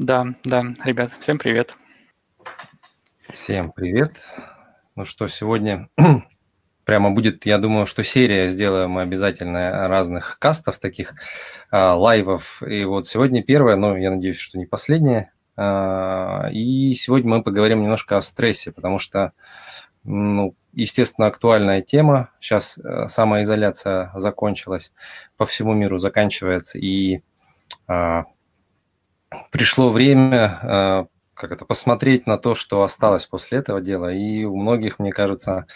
Да, да, ребят, всем привет. Всем привет. Ну что, сегодня прямо будет, я думаю, что серия сделаем обязательно разных кастов таких, а, лайвов. И вот сегодня первая, но я надеюсь, что не последняя. А, и сегодня мы поговорим немножко о стрессе, потому что, ну, естественно, актуальная тема. Сейчас э, самоизоляция закончилась, по всему миру заканчивается, и а, пришло время а, как это, посмотреть на то, что осталось после этого дела. И у многих, мне кажется,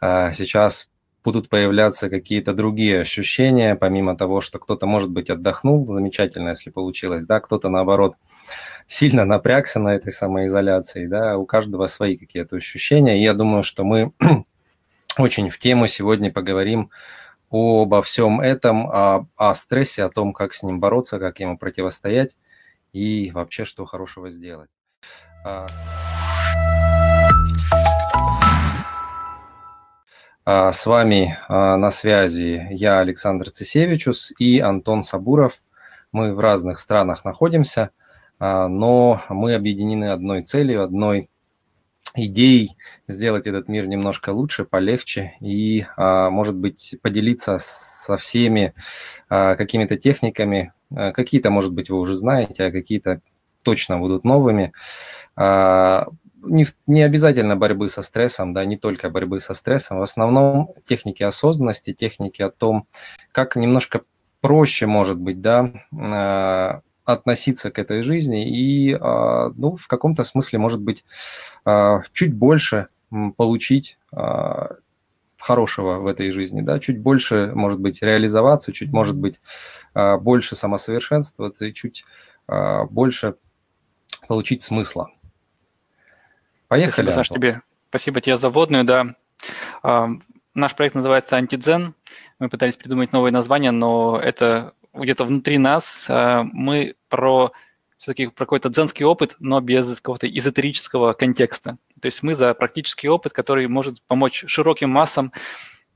а, сейчас будут появляться какие-то другие ощущения, помимо того, что кто-то, может быть, отдохнул, замечательно, если получилось, да, кто-то, наоборот, сильно напрягся на этой самоизоляции, да, у каждого свои какие-то ощущения. И я думаю, что мы очень в тему сегодня поговорим обо всем этом, о, о стрессе, о том, как с ним бороться, как ему противостоять и вообще что хорошего сделать. А, а, с вами а, на связи я, Александр Цесевичус и Антон Сабуров. Мы в разных странах находимся, но мы объединены одной целью, одной идеей сделать этот мир немножко лучше, полегче и, может быть, поделиться со всеми какими-то техниками. Какие-то, может быть, вы уже знаете, а какие-то точно будут новыми. А, не, не обязательно борьбы со стрессом, да, не только борьбы со стрессом, в основном техники осознанности, техники о том, как немножко проще, может быть, да, а, относиться к этой жизни и, а, ну, в каком-то смысле, может быть, чуть больше получить хорошего в этой жизни, да, чуть больше, может быть, реализоваться, чуть, может быть, больше самосовершенствоваться и чуть больше получить смысла. Поехали. Спасибо, Саш, тебе. Спасибо тебе за вводную, да. А, наш проект называется «Антидзен». Мы пытались придумать новое название, но это где-то внутри нас. А, мы про все-таки про какой-то дзенский опыт, но без какого-то эзотерического контекста. То есть мы за практический опыт, который может помочь широким массам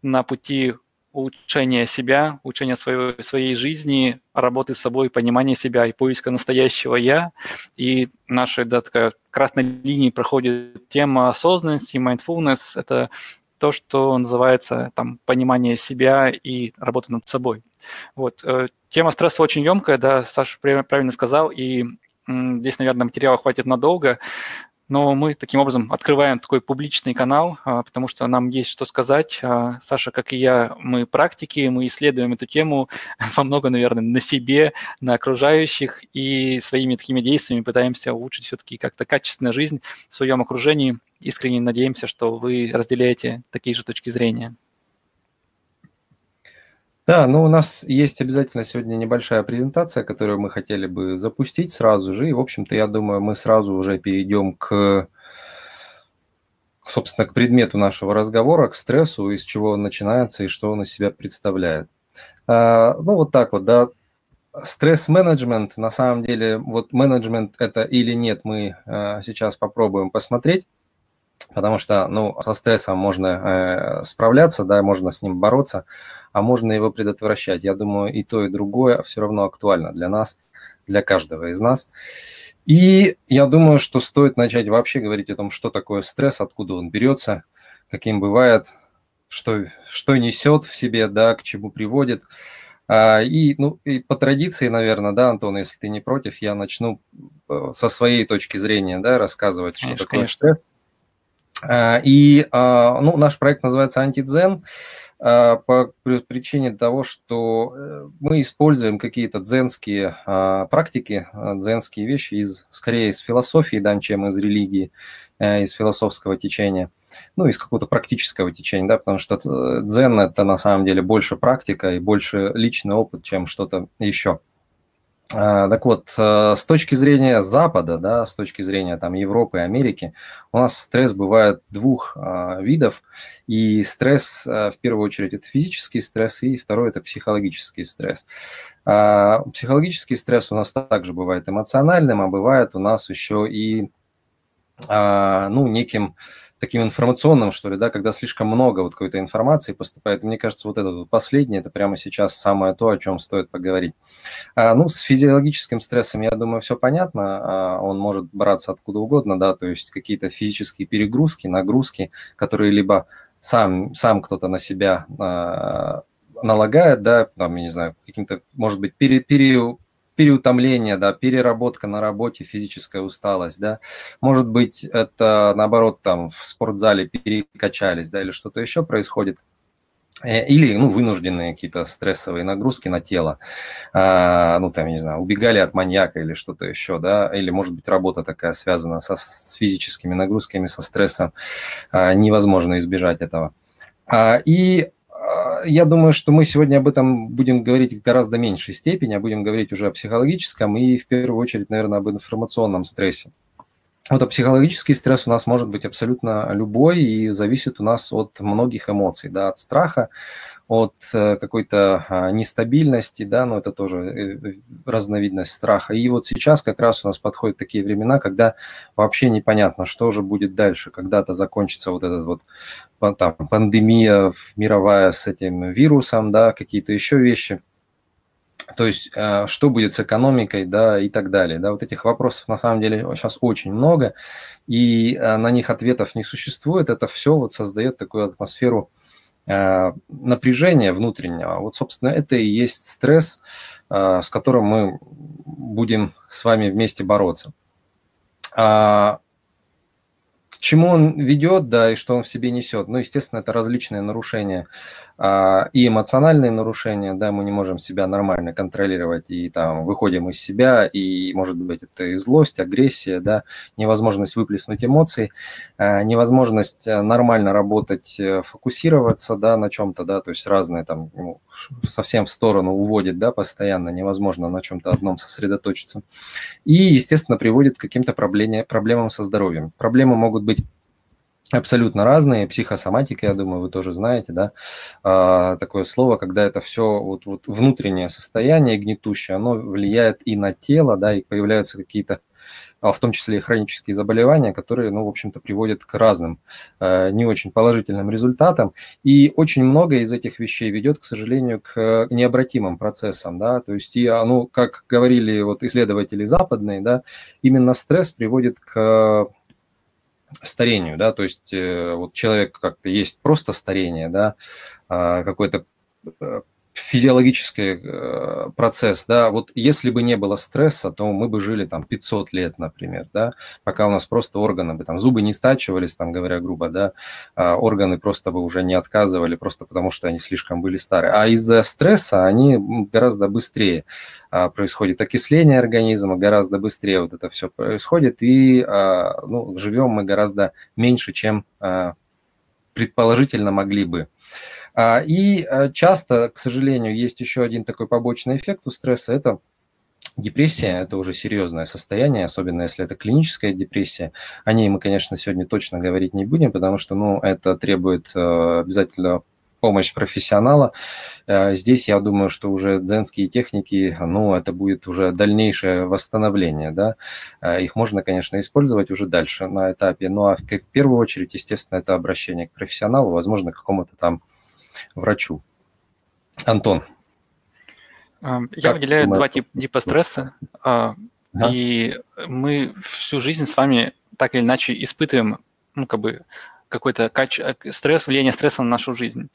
на пути улучшения себя, улучшения своей, своей жизни, работы с собой, понимания себя и поиска настоящего «я». И нашей да, такая красной линией проходит тема осознанности, mindfulness. Это то, что называется там, понимание себя и работа над собой. Вот. Э, тема стресса очень емкая, да, Саша правильно сказал, и Здесь, наверное, материала хватит надолго. Но мы таким образом открываем такой публичный канал, а, потому что нам есть что сказать. А, Саша, как и я, мы практики, мы исследуем эту тему во много, наверное, на себе, на окружающих, и своими такими действиями пытаемся улучшить все-таки как-то качественную жизнь в своем окружении. Искренне надеемся, что вы разделяете такие же точки зрения. Да, ну у нас есть обязательно сегодня небольшая презентация, которую мы хотели бы запустить сразу же. И, в общем-то, я думаю, мы сразу уже перейдем к, собственно, к предмету нашего разговора, к стрессу, из чего он начинается и что он из себя представляет. А, ну, вот так вот, да. Стресс-менеджмент, на самом деле, вот менеджмент это или нет, мы а, сейчас попробуем посмотреть потому что, ну, со стрессом можно э, справляться, да, можно с ним бороться, а можно его предотвращать. Я думаю, и то, и другое все равно актуально для нас, для каждого из нас. И я думаю, что стоит начать вообще говорить о том, что такое стресс, откуда он берется, каким бывает, что, что несет в себе, да, к чему приводит. А, и, ну, и по традиции, наверное, да, Антон, если ты не против, я начну э, со своей точки зрения, да, рассказывать, конечно, что такое конечно. стресс. А, и а, ну, наш проект называется «Антидзен» а, по причине того, что э, мы используем какие-то дзенские практики, дзенские вещи из, скорее из философии, да, чем из религии, э, из философского течения, ну, из какого-то практического течения, да, потому что э, дзен – это на самом деле больше практика и больше личный опыт, чем что-то еще. А, так вот, э, с точки зрения Запада, да, с точки зрения там, Европы Америки, у нас стресс бывает двух а, видов. И стресс, а, в первую очередь, это физический стресс, и второй – это психологический стресс. Психологический стресс у нас также бывает эмоциональным, а бывает у нас еще и ну, неким таким информационным, что ли, да, когда слишком много вот какой-то информации поступает. И мне кажется, вот это вот последнее, это прямо сейчас самое то, о чем стоит поговорить. А, ну, с физиологическим стрессом, я думаю, все понятно. А, он может браться откуда угодно, да, то есть какие-то физические перегрузки, нагрузки, которые либо сам, сам кто-то на себя а, налагает, да, там, я не знаю, каким-то, может быть, пере, пере, переутомление, да, переработка на работе, физическая усталость, да. Может быть, это, наоборот, там в спортзале перекачались, да, или что-то еще происходит. Э, или, ну, вынужденные какие-то стрессовые нагрузки на тело, а, ну, там, не знаю, убегали от маньяка или что-то еще, да, или, может быть, работа такая связана со, с физическими нагрузками, со стрессом, а, невозможно избежать этого. А, и я думаю, что мы сегодня об этом будем говорить в гораздо меньшей степени, а будем говорить уже о психологическом и в первую очередь, наверное, об информационном стрессе. Вот а психологический стресс у нас может быть абсолютно любой и зависит у нас от многих эмоций, да, от страха, от э, какой-то а, нестабильности, да, но это тоже э, разновидность страха. И вот сейчас как раз у нас подходят такие времена, когда вообще непонятно, что же будет дальше, когда-то закончится вот этот вот там, пандемия мировая с этим вирусом, да, какие-то еще вещи. То есть, э, что будет с экономикой, да, и так далее. Да, вот этих вопросов на самом деле сейчас очень много, и на них ответов не существует. Это все вот создает такую атмосферу напряжения внутреннего, вот, собственно, это и есть стресс, э, с которым мы будем с вами вместе бороться. А к чему он ведет, да, и что он в себе несет? Ну, естественно, это различные нарушения а, и эмоциональные нарушения, да, мы не можем себя нормально контролировать и там выходим из себя, и может быть это и злость, агрессия, да, невозможность выплеснуть эмоции, а, невозможность э, нормально работать, э, фокусироваться, да, на чем-то, да, то есть разные там ну, совсем в сторону уводит, да, постоянно невозможно на чем-то одном сосредоточиться. И, естественно, приводит к каким-то проблемам со здоровьем. Проблемы могут быть абсолютно разные. Психосоматика, я думаю, вы тоже знаете, да, а, такое слово, когда это все вот, вот внутреннее состояние гнетущее, оно влияет и на тело, да, и появляются какие-то а, в том числе и хронические заболевания, которые, ну, в общем-то, приводят к разным э, не очень положительным результатам. И очень много из этих вещей ведет, к сожалению, к необратимым процессам, да, то есть, и, ну, как говорили вот исследователи западные, да, именно стресс приводит к старению, да, то есть э, вот человек как-то есть просто старение, да, а, какой-то э, физиологический э, процесс, да, вот если бы не было стресса, то мы бы жили там 500 лет, например, да, пока у нас просто органы бы там, зубы не стачивались, там говоря грубо, да, а органы просто бы уже не отказывали, просто потому что они слишком были старые. А из-за стресса они гораздо быстрее а, происходит окисление организма, гораздо быстрее вот это все происходит, и а, ну, живем мы гораздо меньше, чем предположительно могли бы. И а, часто, к сожалению, есть еще один такой побочный эффект у стресса – это Депрессия – это уже серьезное состояние, особенно если это клиническая депрессия. О ней мы, конечно, сегодня точно говорить не будем, потому что ну, это требует э, обязательно помощь профессионала. Э, здесь я думаю, что уже дзенские техники, ну, это будет уже дальнейшее восстановление, да. Э, их можно, конечно, использовать уже дальше на этапе, ну, а в первую очередь, естественно, это обращение к профессионалу, возможно, к какому-то там врачу. Антон. Я как выделяю два типа, типа стресса. А, и мы всю жизнь с вами так или иначе испытываем, ну, как бы, какой-то кач... стресс, влияние стресса на нашу жизнь.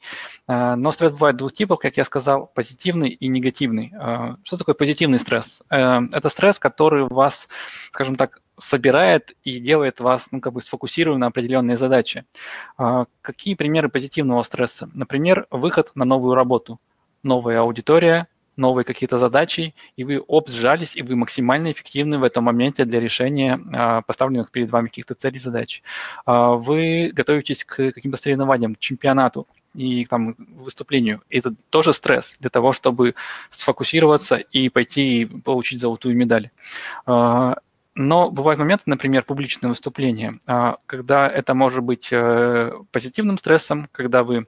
А, но стресс бывает двух типов, как я сказал, позитивный и негативный. А, что такое позитивный стресс? Э, это стресс, который вас, скажем так, собирает и делает вас ну, как бы сфокусированным на определенные задачи. Какие примеры позитивного стресса? Например, выход на новую работу, новая аудитория, новые какие-то задачи, и вы оп, сжались, и вы максимально эффективны в этом моменте для решения а, поставленных перед вами каких-то целей, задач. А, вы готовитесь к каким-то соревнованиям, чемпионату и там выступлению. Это тоже стресс для того, чтобы сфокусироваться и пойти и получить золотую медаль. Но бывают моменты, например, публичное выступление, когда это может быть э, позитивным стрессом, когда вы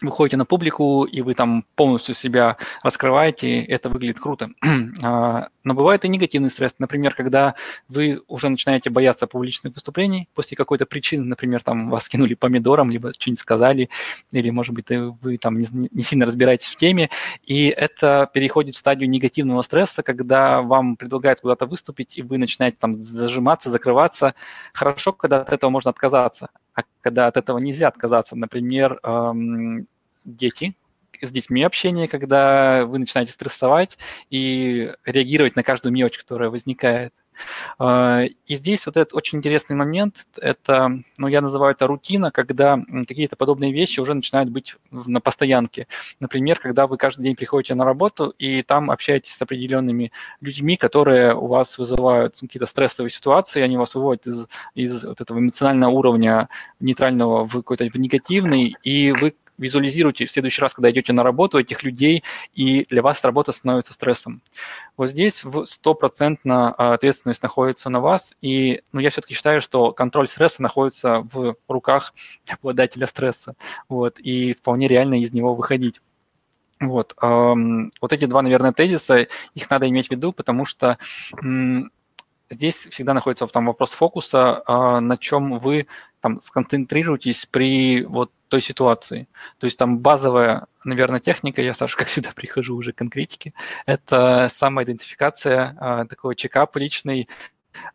выходите на публику, и вы там полностью себя раскрываете, это выглядит круто. А, но бывает и негативный стресс. Например, когда вы уже начинаете бояться публичных выступлений после какой-то причины, например, там вас кинули помидором, либо что-нибудь сказали, или, может быть, вы там не, не сильно разбираетесь в теме, и это переходит в стадию негативного стресса, когда вам предлагают куда-то выступить, и вы начинаете там зажиматься, закрываться. Хорошо, когда от этого можно отказаться, а когда от этого нельзя отказаться. Например, эм, дети, с детьми общение, когда вы начинаете стрессовать и реагировать на каждую мелочь, которая возникает. А, и здесь вот этот очень интересный момент, это, ну, я называю это рутина, когда какие-то подобные вещи уже начинают быть на постоянке. Например, когда вы каждый день приходите на работу и там общаетесь с определенными людьми, которые у вас вызывают какие-то стрессовые ситуации, они вас выводят из, из вот этого эмоционального уровня нейтрального в какой-то негативный, и вы визуализируйте в следующий раз, когда идете на работу, этих людей, и для вас работа становится стрессом. Вот здесь стопроцентно а, ответственность находится на вас, и ну, я все-таки считаю, что контроль стресса находится в руках обладателя стресса, вот, и вполне реально из него выходить. Вот, вот эти два, наверное, тезиса, их надо иметь в виду, потому что здесь всегда находится там вопрос фокуса, а, на чем вы там сконцентрируетесь при вот той ситуации. То есть там базовая, наверное, техника, я, Саша, как всегда, прихожу уже к конкретике, это самоидентификация, а, такой чекап личный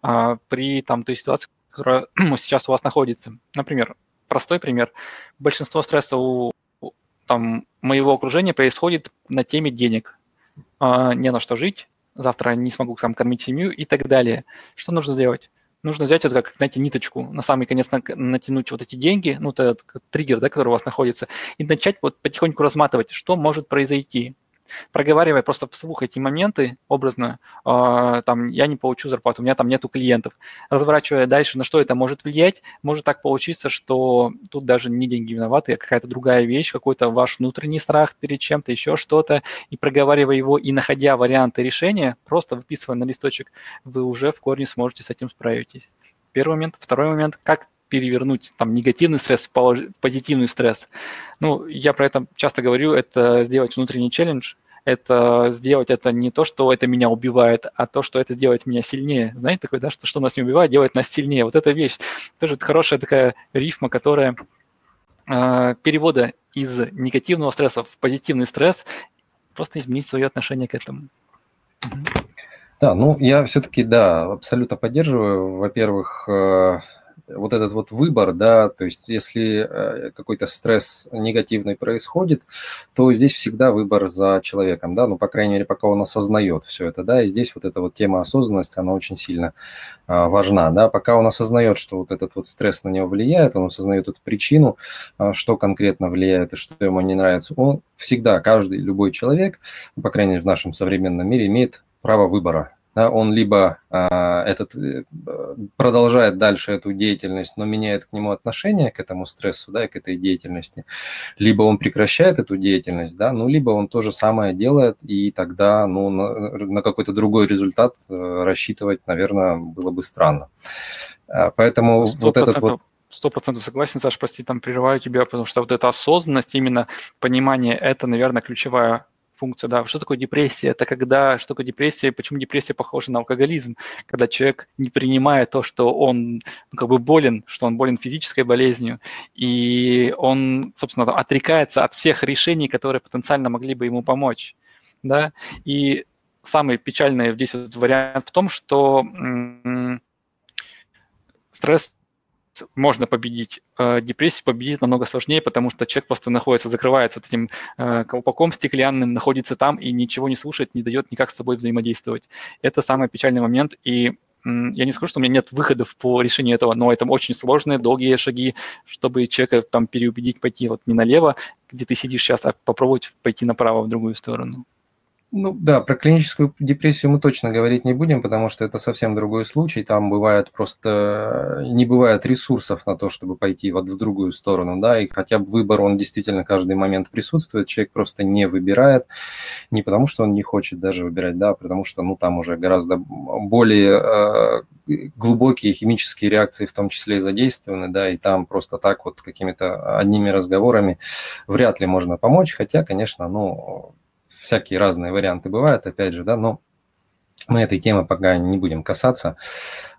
а, при там той ситуации, которая сейчас у вас находится. Например, простой пример. Большинство стресса у там, моего окружения происходит на теме денег. Не на что жить, завтра не смогу там кормить семью и так далее. Что нужно сделать? Нужно взять это как, знаете, ниточку, на самый конец натянуть вот эти деньги, ну, это триггер, да, который у вас находится, и начать вот потихоньку разматывать, что может произойти проговаривая просто вслух эти моменты образно, э, там, я не получу зарплату, у меня там нету клиентов. Разворачивая дальше, на что это может влиять, может так получиться, что тут даже не деньги виноваты, а какая-то другая вещь, какой-то ваш внутренний страх перед чем-то, еще что-то, и проговаривая его и находя варианты решения, просто выписывая на листочек, вы уже в корне сможете с этим справитесь. Первый момент. Второй момент, как перевернуть там негативный стресс в позитивный стресс. Ну, я про это часто говорю, это сделать внутренний челлендж, это сделать это не то, что это меня убивает, а то, что это делает меня сильнее. Знаете, такое, да, что, что нас не убивает, делает нас сильнее. Вот эта вещь тоже хорошая такая рифма, которая э, перевода из негативного стресса в позитивный стресс, просто изменить свое отношение к этому. Да, ну я все-таки, да, абсолютно поддерживаю. Во-первых, э, вот этот вот выбор, да, то есть если э, какой-то стресс негативный происходит, то здесь всегда выбор за человеком, да, ну, по крайней мере, пока он осознает все это, да, и здесь вот эта вот тема осознанности, она очень сильно а, важна, да, пока он осознает, что вот этот вот стресс на него влияет, он осознает эту причину, а, что конкретно влияет и что ему не нравится, он всегда, каждый, любой человек, по крайней мере, в нашем современном мире имеет право выбора, да, он либо а, этот, э, продолжает дальше эту деятельность, но меняет к нему отношение, к этому стрессу, да, и к этой деятельности, либо он прекращает эту деятельность, да, ну, либо он то же самое делает, и тогда, ну, на, на какой-то другой результат э, рассчитывать, наверное, было бы странно. А, поэтому 100%. вот этот вот сто процентов согласен, Саша, прости, там прерываю тебя, потому что вот эта осознанность, именно понимание, это, наверное, ключевая функция, да. Что такое депрессия? Это когда, что такое депрессия, почему депрессия похожа на алкоголизм? Когда человек не принимает то, что он ну, как бы болен, что он болен физической болезнью, и он, собственно, отрекается от всех решений, которые потенциально могли бы ему помочь, да. И самый печальный здесь вот вариант в том, что стресс можно победить. Э, депрессию победить намного сложнее, потому что человек просто находится, закрывается вот этим э, колпаком стеклянным, находится там и ничего не слушает, не дает никак с собой взаимодействовать. Это самый печальный момент, и я не скажу, что у меня нет выходов по решению этого, но это очень сложные, долгие шаги, чтобы человека там переубедить пойти вот не налево, где ты сидишь сейчас, а попробовать пойти направо в другую сторону. Ну да, про клиническую депрессию мы точно говорить не будем, потому что это совсем другой случай. Там бывает просто не бывает ресурсов на то, чтобы пойти вот в другую сторону, да, и хотя бы выбор, он действительно каждый момент присутствует, человек просто не выбирает, не потому что он не хочет даже выбирать, да, а потому что, ну, там уже гораздо более э, глубокие химические реакции в том числе и задействованы, да, и там просто так вот какими-то одними разговорами вряд ли можно помочь, хотя, конечно, ну, всякие разные варианты бывают, опять же, да, но мы этой темы пока не будем касаться.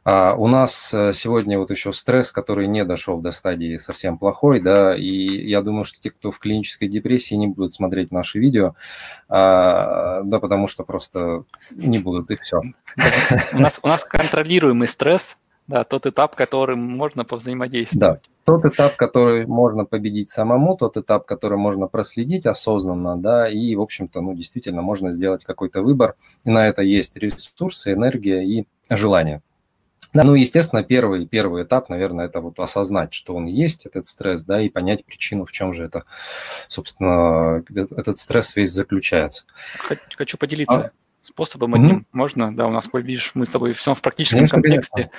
А у нас э, сегодня вот еще стресс, который не дошел до стадии совсем плохой, да, и я думаю, что те, кто в клинической депрессии, не будут смотреть наши видео, а, да, потому что просто не будут, и все. У нас, у нас контролируемый стресс, да, тот этап, которым можно повзаимодействовать. Да, тот этап, который можно победить самому, тот этап, который можно проследить осознанно, да, и, в общем-то, ну, действительно, можно сделать какой-то выбор, и на это есть ресурсы, энергия и желание. Да, ну, естественно, первый, первый этап, наверное, это вот осознать, что он есть, этот стресс, да, и понять причину, в чем же это, собственно, этот стресс весь заключается. Хочу поделиться а? Способом одним. Mm-hmm. Можно, да, у нас, видишь, мы с тобой все в практическом конечно, контексте.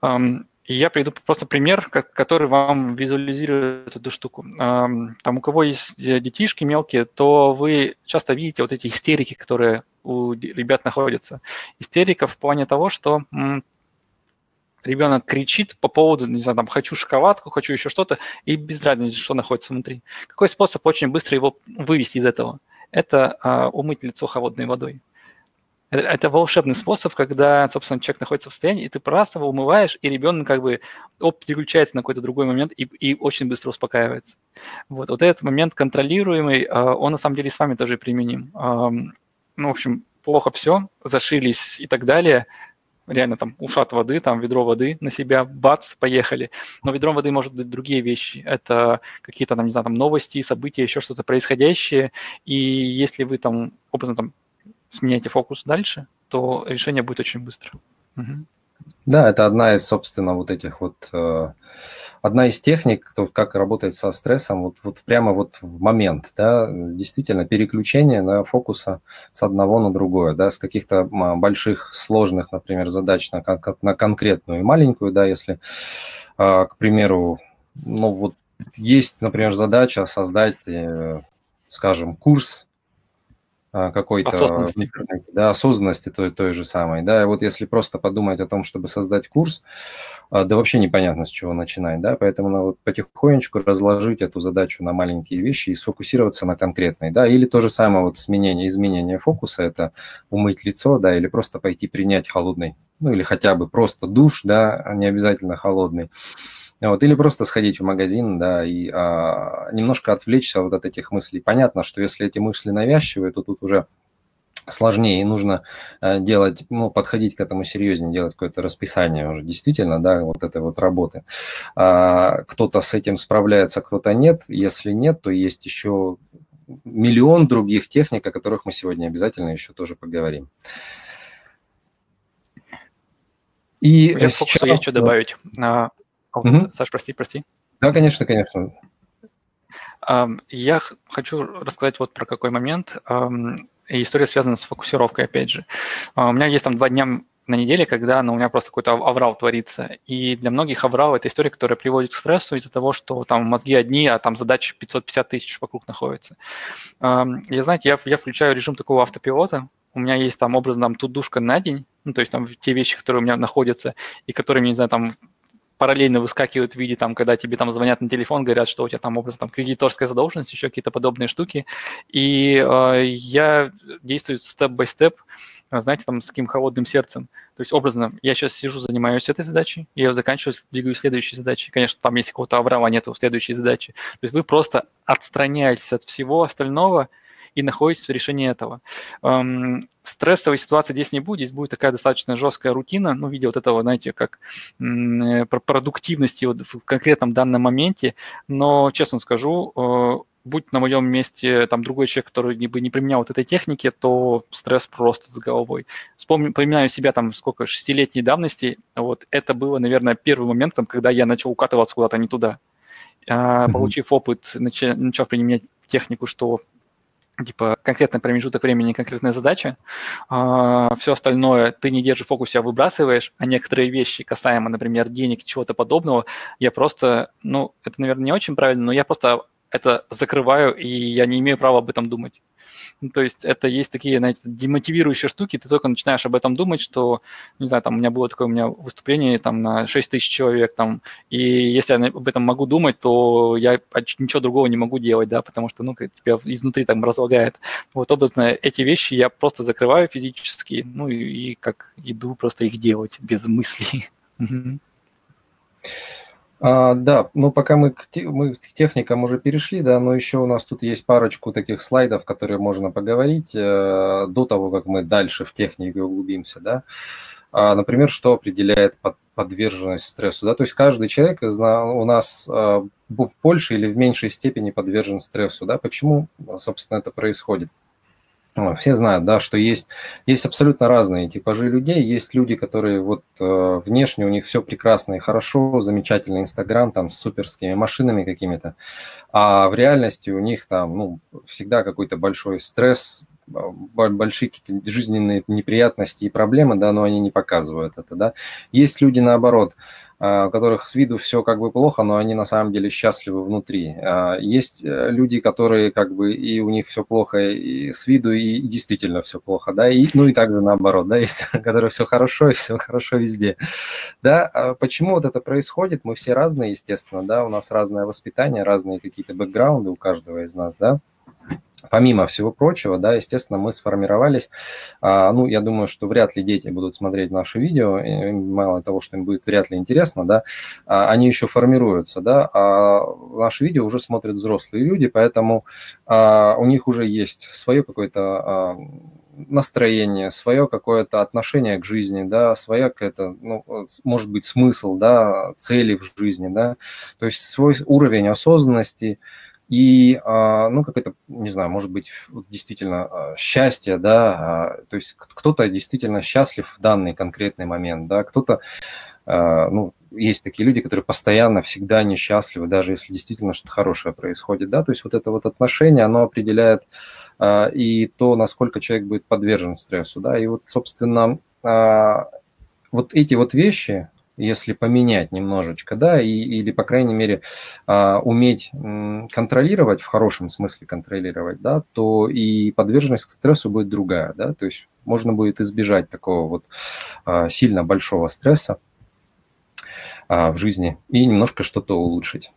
Конечно. И я приведу просто пример, который вам визуализирует эту штуку. Там у кого есть детишки мелкие, то вы часто видите вот эти истерики, которые у ребят находятся. Истерика в плане того, что ребенок кричит по поводу, не знаю, там, хочу шоколадку, хочу еще что-то, и без разницы, что находится внутри. Какой способ очень быстро его вывести из этого? Это а, умыть лицо холодной водой. Это, это волшебный способ, когда, собственно, человек находится в состоянии, и ты просто его умываешь, и ребенок как бы оп, переключается на какой-то другой момент и, и очень быстро успокаивается. Вот, вот этот момент контролируемый, а, он на самом деле с вами тоже применим. Ну, в общем, плохо все, зашились и так далее – реально там ушат воды, там ведро воды на себя, бац, поехали. Но ведром воды может быть другие вещи. Это какие-то там, не знаю, там новости, события, еще что-то происходящее. И если вы там образно там сменяете фокус дальше, то решение будет очень быстро. Угу. Да, это одна из, собственно, вот этих вот, э, одна из техник, то, как работать со стрессом, вот, вот прямо вот в момент, да, действительно, переключение на фокуса с одного на другое, да, с каких-то больших, сложных, например, задач на, на конкретную и маленькую, да, если, э, к примеру, ну вот есть, например, задача создать, э, скажем, курс а, какой-то осознанности. Да, осознанности той, той же самой. Да, и вот если просто подумать о том, чтобы создать курс, а, да вообще непонятно, с чего начинать, да, поэтому надо вот потихонечку разложить эту задачу на маленькие вещи и сфокусироваться на конкретной, да, или то же самое вот изменение, изменение фокуса, это умыть лицо, да, или просто пойти принять холодный, ну или хотя бы просто душ, да, а не обязательно холодный, вот, или просто сходить в магазин, да, и а, немножко отвлечься вот от этих мыслей. Понятно, что если эти мысли навязчивые, то тут уже сложнее, и нужно э, делать, ну, подходить к этому серьезнее, делать какое-то расписание уже действительно, да, вот этой вот работы. А, кто-то с этим справляется, кто-то нет. Если нет, то есть еще миллион других техник, о которых мы сегодня обязательно еще тоже поговорим. И я сейчас... есть что добавить. А, Угу. Саш, прости, прости. Да, конечно, конечно. Я хочу рассказать вот про какой момент. И история связана с фокусировкой, опять же. А, у меня есть там два дня на неделе, когда ну, у меня просто какой-то аврал творится. И для многих аврал – это история, которая приводит к стрессу из-за того, что там мозги одни, а там задачи 550 тысяч вокруг находятся. Я, знаете, я, я включаю режим такого автопилота, у меня есть там образно там тудушка на день, ну, то есть там те вещи, которые у меня находятся, и которые не знаю, там параллельно выскакивают в виде, там, когда тебе там звонят на телефон, говорят, что у тебя там образ там кредиторская задолженность, еще какие-то подобные штуки. И э, я действую степ-бай-степ, знаете, там с таким холодным сердцем. То есть образно, я сейчас сижу, занимаюсь этой задачей, я ее заканчиваю, двигаю следующей задачей. Конечно, там если какого-то аврала нету в следующей задаче. То есть вы просто отстраняетесь от всего остального – и находитесь в решении этого. Эм, стрессовой ситуации здесь не будет, здесь будет такая достаточно жесткая рутина, ну, в виде вот этого, знаете, как э, продуктивности вот в конкретном данном моменте, но, честно скажу, э, будь на моем месте там другой человек, который бы не применял вот этой техники, то стресс просто с головой. Вспомню, поминаю себя там сколько, шестилетней давности, вот это было, наверное, первым моментом, когда я начал укатываться куда-то не туда. Mm-hmm. Получив опыт, начал, начал применять технику, что типа конкретный промежуток времени, конкретная задача. А, все остальное ты не держишь в фокусе, а выбрасываешь, а некоторые вещи, касаемо, например, денег, чего-то подобного, я просто, ну, это, наверное, не очень правильно, но я просто это закрываю, и я не имею права об этом думать. Ну, то есть это есть такие, знаете, демотивирующие штуки, ты только начинаешь об этом думать, что, не знаю, там у меня было такое у меня выступление там на 6 тысяч человек, там, и если я об этом могу думать, то я ничего другого не могу делать, да, потому что, ну, тебя изнутри там разлагает. Вот образно эти вещи я просто закрываю физически, ну, и, и как иду просто их делать без мыслей. А, да, ну пока мы к, мы к техникам уже перешли, да, но еще у нас тут есть парочку таких слайдов, которые можно поговорить э, до того, как мы дальше в технике углубимся, да. А, например, что определяет под, подверженность стрессу, да, то есть каждый человек у нас э, в большей или в меньшей степени подвержен стрессу, да, почему, собственно, это происходит. Все знают, да, что есть, есть абсолютно разные типажи людей. Есть люди, которые вот э, внешне у них все прекрасно и хорошо, замечательный Инстаграм там с суперскими машинами какими-то, а в реальности у них там ну, всегда какой-то большой стресс, большие какие-то жизненные неприятности и проблемы, да, но они не показывают это, да. Есть люди наоборот, у которых с виду все как бы плохо, но они на самом деле счастливы внутри. А, есть э, люди, которые как бы и у них все плохо и с виду, и действительно все плохо, да, и, ну и также наоборот, да, есть, которые все хорошо и все хорошо везде. Да, а почему вот это происходит? Мы все разные, естественно, да, у нас разное воспитание, разные какие-то бэкграунды у каждого из нас, да, Помимо всего прочего, да, естественно, мы сформировались. А, ну, я думаю, что вряд ли дети будут смотреть наши видео, мало того, что им будет вряд ли интересно, да, а, они еще формируются, да, а наши видео уже смотрят взрослые люди, поэтому а, у них уже есть свое какое-то настроение, свое какое-то отношение к жизни, да, своя какая-то, ну, может быть, смысл, да, цели в жизни, да, то есть свой уровень осознанности, и, а, ну, как это, не знаю, может быть, действительно а, счастье, да, а, то есть кто-то действительно счастлив в данный конкретный момент, да, кто-то, ну, есть такие люди, которые постоянно, всегда несчастливы, даже если действительно что-то хорошее происходит, да, то есть вот это вот отношение, оно определяет и то, насколько человек будет подвержен стрессу, да, и вот, собственно, вот эти вот вещи, если поменять немножечко, да, и, или, по крайней мере, а, уметь контролировать, в хорошем смысле контролировать, да, то и подверженность к стрессу будет другая, да, то есть можно будет избежать такого вот а, сильно большого стресса а, в жизни и немножко что-то улучшить.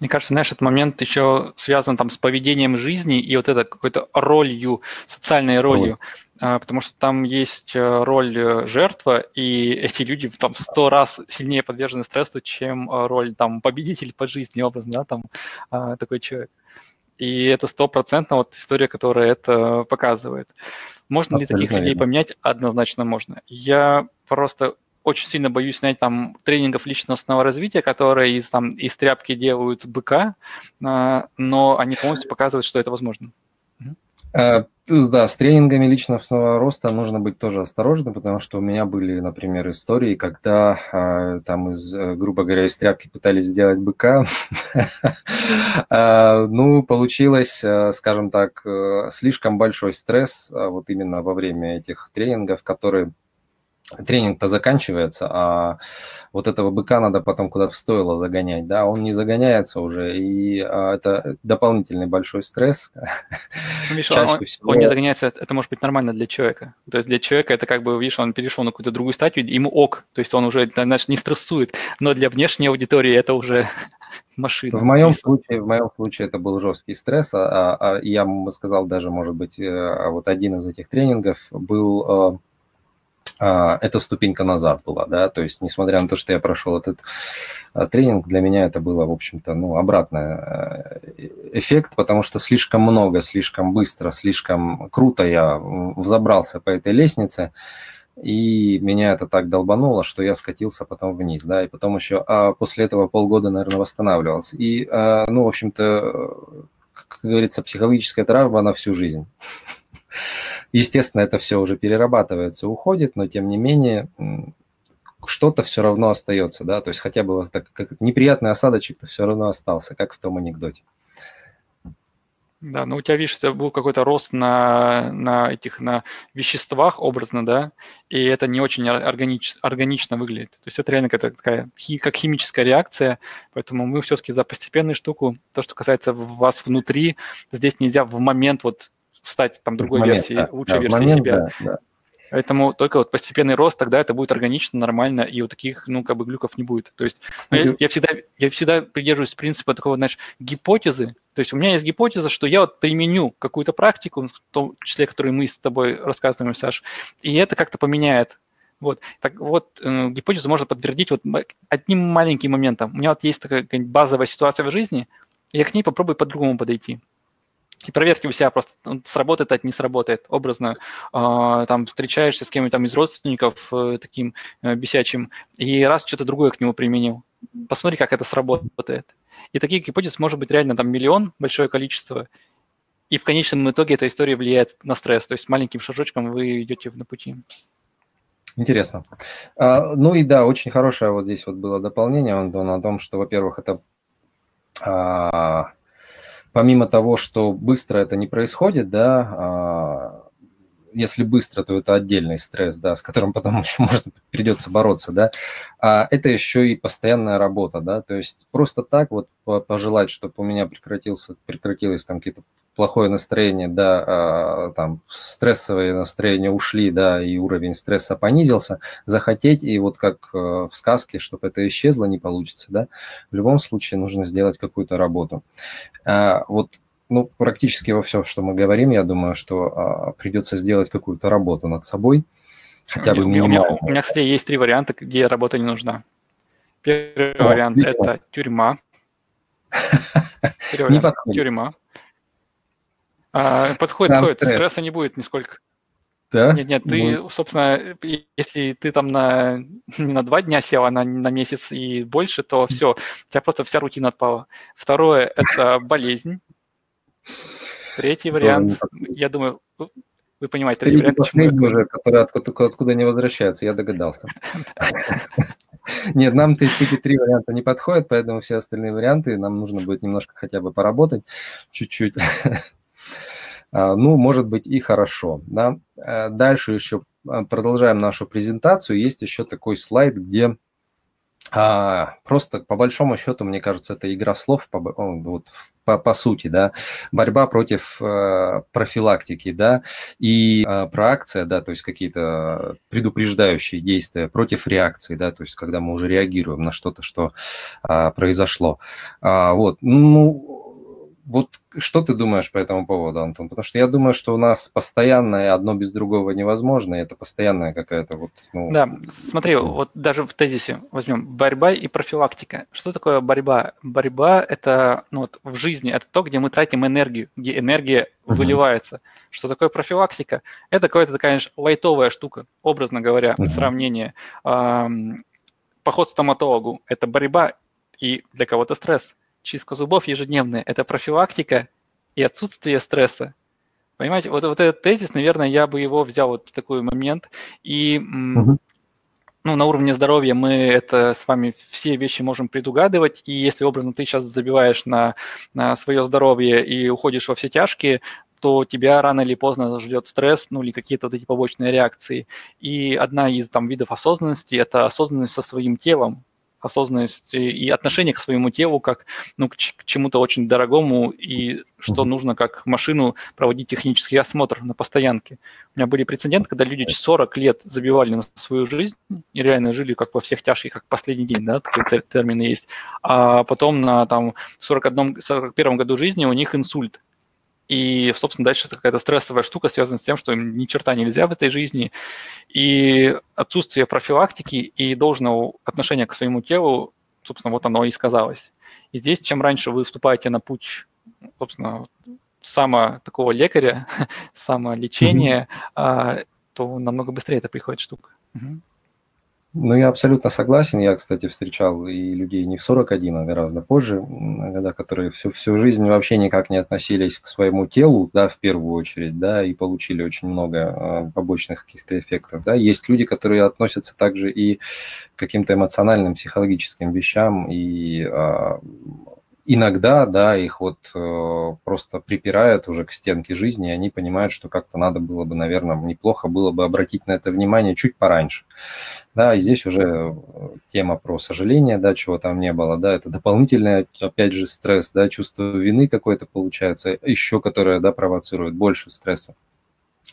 Мне кажется, знаешь, этот момент еще связан там с поведением жизни и вот это какой-то ролью, социальной ролью. А, потому что там есть э, роль э, жертва, и эти люди там в сто раз сильнее подвержены стрессу, чем э, роль там победитель по жизни, образно, да, там а, такой человек. И это стопроцентно вот история, которая это показывает. Можно Абсолютно ли таких людей поменять? Однозначно можно. Я просто очень сильно боюсь, знаете, там тренингов личностного развития, которые из, там, из тряпки делают быка, а, но они полностью показывают, что это возможно. Э, да, с тренингами личностного роста нужно быть тоже осторожным, потому что у меня были, например, истории, когда э, там из, э, грубо говоря, из тряпки пытались сделать быка. Ну, получилось, скажем так, слишком большой стресс вот именно во время этих тренингов, которые тренинг-то заканчивается, а вот этого быка надо потом куда-то в стоило загонять, да, он не загоняется уже, и а, это дополнительный большой стресс. Ну, видишь, он, всего... он не загоняется, это может быть нормально для человека. То есть для человека это как бы, видишь, он перешел на какую-то другую статью, ему ок, то есть он уже, знаешь, не стрессует, но для внешней аудитории это уже машина. В моем случае, в моем случае это был жесткий стресс, а, а, а я бы сказал даже, может быть, э, а вот один из этих тренингов был э, а, эта ступенька назад была, да, то есть, несмотря на то, что я прошел этот а, тренинг, для меня это было, в общем-то, ну, обратный э, эффект, потому что слишком много, слишком быстро, слишком круто я взобрался по этой лестнице, и меня это так долбануло, что я скатился потом вниз, да, и потом еще а после этого полгода, наверное, восстанавливался. И, а, ну, в общем-то, как говорится, психологическая травма на всю жизнь. Естественно, это все уже перерабатывается, уходит, но тем не менее что-то все равно остается, да, то есть хотя бы вот так, как неприятный осадочек-то все равно остался, как в том анекдоте. Да, ну у тебя, видишь, это был какой-то рост на, на этих, на веществах образно, да, и это не очень органич, органично выглядит. То есть это реально какая-то такая, как химическая реакция, поэтому мы все-таки за постепенную штуку, то, что касается вас внутри, здесь нельзя в момент вот стать там другой момент, версией, да, лучшей да, версией момент, себя. Да, да. Поэтому только вот постепенный рост, тогда это будет органично, нормально, и вот таких, ну, как бы глюков не будет. То есть ну, я, я, всегда, я всегда придерживаюсь принципа такого, знаешь, гипотезы. То есть у меня есть гипотеза, что я вот применю какую-то практику, в том числе, которую мы с тобой рассказываем, Саш, и это как-то поменяет. Вот, так вот, э, гипотезу можно подтвердить вот одним маленьким моментом. У меня вот есть такая базовая ситуация в жизни, я к ней попробую по-другому подойти и проверьте у себя просто, сработает это, не сработает. Образно, э, там встречаешься с кем-то из родственников э, таким э, бесячим, и раз что-то другое к нему применил. Посмотри, как это сработает. И таких гипотез может быть реально там миллион, большое количество, и в конечном итоге эта история влияет на стресс. То есть маленьким шажочком вы идете на пути. Интересно. А, ну и да, очень хорошее вот здесь вот было дополнение, Антон, о том, что, во-первых, это а, помимо того, что быстро это не происходит, да, а, если быстро, то это отдельный стресс, да, с которым потом еще можно придется бороться, да. А это еще и постоянная работа, да, то есть просто так вот пожелать, чтобы у меня прекратился, прекратилось там какие-то плохое настроение, да, а, там стрессовые настроения ушли, да, и уровень стресса понизился, захотеть и вот как э, в сказке, чтобы это исчезло, не получится, да. В любом случае нужно сделать какую-то работу. А, вот ну, практически во всем, что мы говорим, я думаю, что а, придется сделать какую-то работу над собой, хотя бы минимально. У меня, у меня, кстати, есть три варианта, где работа не нужна. Первый О, вариант – это тюрьма. Первый вариант – тюрьма. А, подходит, Там подходит. Стресс. Стресса не будет нисколько. Да? Нет, нет, ты, ну... собственно, если ты там на, не на два дня сел, а на, на месяц и больше, то все, у тебя просто вся рутина отпала. Второе – это болезнь. Третий вариант, я думаю, вы понимаете, третий вариант. Почему уже, который откуда, откуда не возвращается, я догадался. Нет, нам эти три варианта не подходят, поэтому все остальные варианты нам нужно будет немножко хотя бы поработать, чуть-чуть. А, ну, может быть, и хорошо. Да? Э, дальше еще а, продолжаем нашу презентацию. Есть еще такой слайд, где а, просто по большому счету, мне кажется, это игра слов по, вот, по, по сути, да, борьба против э, профилактики, да, и э, проакция, да, то есть какие-то предупреждающие действия против реакции, да, то есть когда мы уже реагируем на что-то, что э, произошло. А, вот, ну, вот что ты думаешь по этому поводу, Антон? Потому что я думаю, что у нас постоянное одно без другого невозможно, и это постоянная какая-то вот... Ну, да, смотри, вот даже в тезисе возьмем борьба и профилактика. Что такое борьба? Борьба – это ну, вот в жизни, это то, где мы тратим энергию, где энергия uh-huh. выливается. Что такое профилактика? Это какая-то такая, конечно, лайтовая штука, образно говоря, uh-huh. сравнение. Поход к стоматологу – это борьба и для кого-то стресс – чистка зубов ежедневная – это профилактика и отсутствие стресса. Понимаете, вот, вот этот тезис, наверное, я бы его взял вот в такой момент. И угу. ну, на уровне здоровья мы это с вами все вещи можем предугадывать. И если образно ты сейчас забиваешь на, на свое здоровье и уходишь во все тяжкие, то тебя рано или поздно ждет стресс, ну или какие-то вот эти побочные реакции. И одна из там видов осознанности – это осознанность со своим телом осознанность и отношение к своему телу как ну, к, чему-то очень дорогому, и что нужно как машину проводить технический осмотр на постоянке. У меня были прецеденты, когда люди 40 лет забивали на свою жизнь и реально жили как во всех тяжких, как последний день, да, такие термины есть, а потом на там 41 году жизни у них инсульт. И, собственно, дальше это какая-то стрессовая штука, связанная с тем, что им ни черта нельзя в этой жизни. И отсутствие профилактики и должного отношения к своему телу, собственно, вот оно и сказалось. И здесь, чем раньше вы вступаете на путь, собственно, само такого лекаря, самолечения, mm-hmm. то намного быстрее это приходит штука. Угу. Ну, я абсолютно согласен. Я, кстати, встречал и людей не в 41, а гораздо позже, года, которые всю, всю жизнь вообще никак не относились к своему телу, да, в первую очередь, да, и получили очень много э, побочных каких-то эффектов, да. Есть люди, которые относятся также и к каким-то эмоциональным, психологическим вещам, и э, иногда, да, их вот э, просто припирают уже к стенке жизни, и они понимают, что как-то надо было бы, наверное, неплохо было бы обратить на это внимание чуть пораньше. Да, и здесь уже э, тема про сожаление, да, чего там не было, да, это дополнительный, опять же, стресс, да, чувство вины какое-то получается, еще которое, да, провоцирует больше стресса.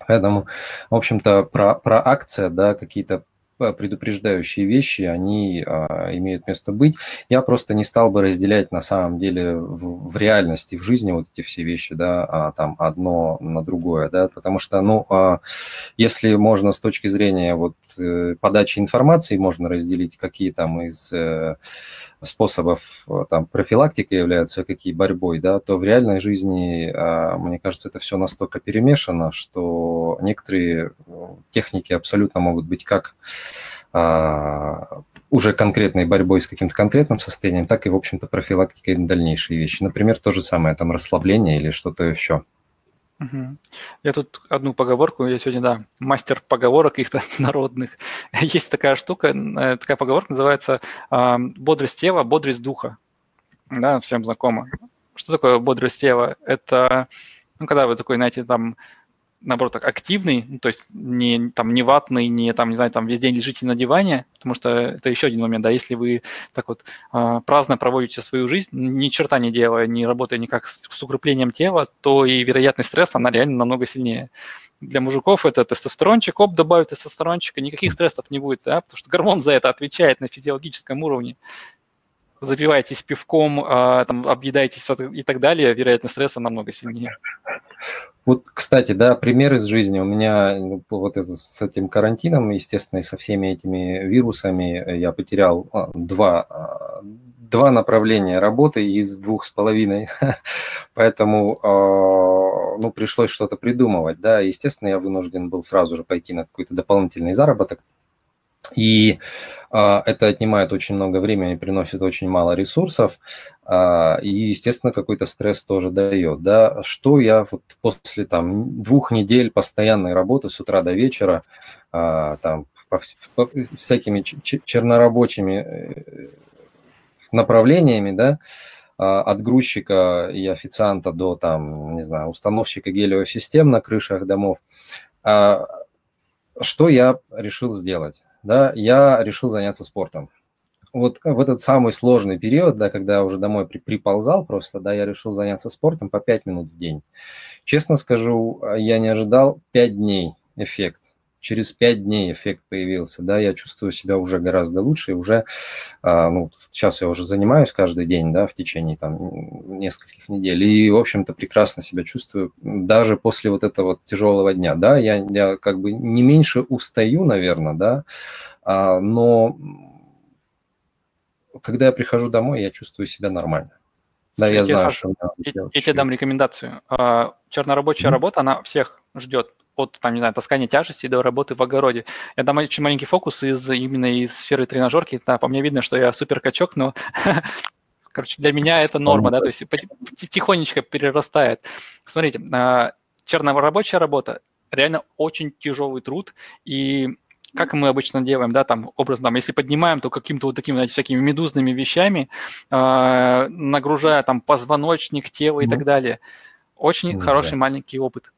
Поэтому, в общем-то, про, про акция, да, какие-то предупреждающие вещи, они а, имеют место быть. Я просто не стал бы разделять на самом деле в, в реальности, в жизни вот эти все вещи, да, а, там одно на другое, да, потому что, ну, а, если можно с точки зрения вот э, подачи информации, можно разделить, какие там из э, способов э, там профилактика являются, какие борьбой, да, то в реальной жизни, а, мне кажется, это все настолько перемешано, что некоторые техники абсолютно могут быть как уже конкретной борьбой с каким-то конкретным состоянием, так и, в общем-то, профилактикой дальнейшие вещи. Например, то же самое, там, расслабление или что-то еще. Я тут одну поговорку, я сегодня, да, мастер поговорок каких-то народных. Есть такая штука, э, такая поговорка называется э, «бодрость тела, бодрость духа». Да, всем знакомо. Что такое бодрость тела? Это, ну, когда вы такой, знаете, там, наоборот, активный, ну, то есть не, там, не ватный, не, там, не знаю, там весь день лежите на диване, потому что это еще один момент, да, если вы так вот э, праздно проводите свою жизнь, ни черта не делая, не работая никак с, с укреплением тела, то и вероятность стресса, она реально намного сильнее. Для мужиков это тестостерончик, оп, добавить тестостерончика, никаких стрессов не будет, да, потому что гормон за это отвечает на физиологическом уровне запиваетесь пивком, а, там, объедаетесь и так далее, вероятность стресса намного сильнее. Вот, кстати, да, пример из жизни. У меня ну, вот это, с этим карантином, естественно, и со всеми этими вирусами я потерял а, два, а, два направления работы из двух с половиной. Поэтому ну, пришлось что-то придумывать. Да, естественно, я вынужден был сразу же пойти на какой-то дополнительный заработок. И а, это отнимает очень много времени, приносит очень мало ресурсов, а, и, естественно, какой-то стресс тоже дает. Да? Что я вот после там, двух недель постоянной работы с утра до вечера, а, там, по, по, всякими чернорабочими э, направлениями, да, а, от грузчика и официанта до там, не знаю, установщика гелиосистем на крышах домов, а, что я решил сделать? Да, я решил заняться спортом. Вот в этот самый сложный период, да, когда я уже домой при, приползал просто, да, я решил заняться спортом по 5 минут в день. Честно скажу, я не ожидал 5 дней эффект. Через 5 дней эффект появился, да, я чувствую себя уже гораздо лучше, и уже, а, ну, сейчас я уже занимаюсь каждый день, да, в течение там нескольких недель, и, в общем-то, прекрасно себя чувствую даже после вот этого вот тяжелого дня, да, я, я как бы не меньше устаю, наверное, да, а, но когда я прихожу домой, я чувствую себя нормально. Да, я, я знаю, Саша, что я, я тебе дам рекомендацию. А, чернорабочая mm-hmm. работа, она всех ждет от, там, не знаю, таскания тяжести до работы в огороде. Я дам очень маленький фокус из именно из сферы тренажерки. Да, по мне видно, что я супер качок, но короче, для меня это норма, да, то есть тихонечко перерастает. Смотрите, а, чернорабочая работа реально очень тяжелый труд, и как мы обычно делаем, да, там, образно, там, если поднимаем, то каким-то вот такими, знаете, всякими медузными вещами, э, нагружая там позвоночник, тело и так далее. Очень Нельзя. хороший маленький опыт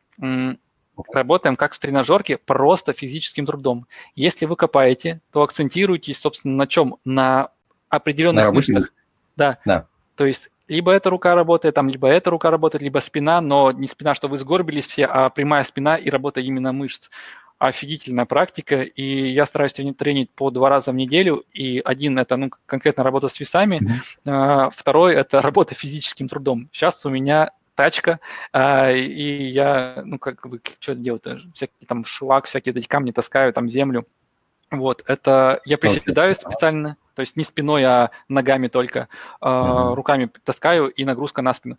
работаем как в тренажерке, просто физическим трудом. Если вы копаете, то акцентируйтесь, собственно, на чем? На определенных на мышцах. Да. да. То есть либо эта рука работает, там, либо эта рука работает, либо спина, но не спина, что вы сгорбились все, а прямая спина и работа именно мышц. Офигительная практика, и я стараюсь тренить по два раза в неделю, и один – это ну, конкретно работа с весами, mm-hmm. второй – это работа физическим трудом. Сейчас у меня тачка, а, и я, ну, как бы, что делать-то, всякие там шлак, всякие эти камни таскаю, там землю. Вот, это я приседаю okay. специально, то есть не спиной, а ногами только, uh-huh. руками таскаю и нагрузка на спину.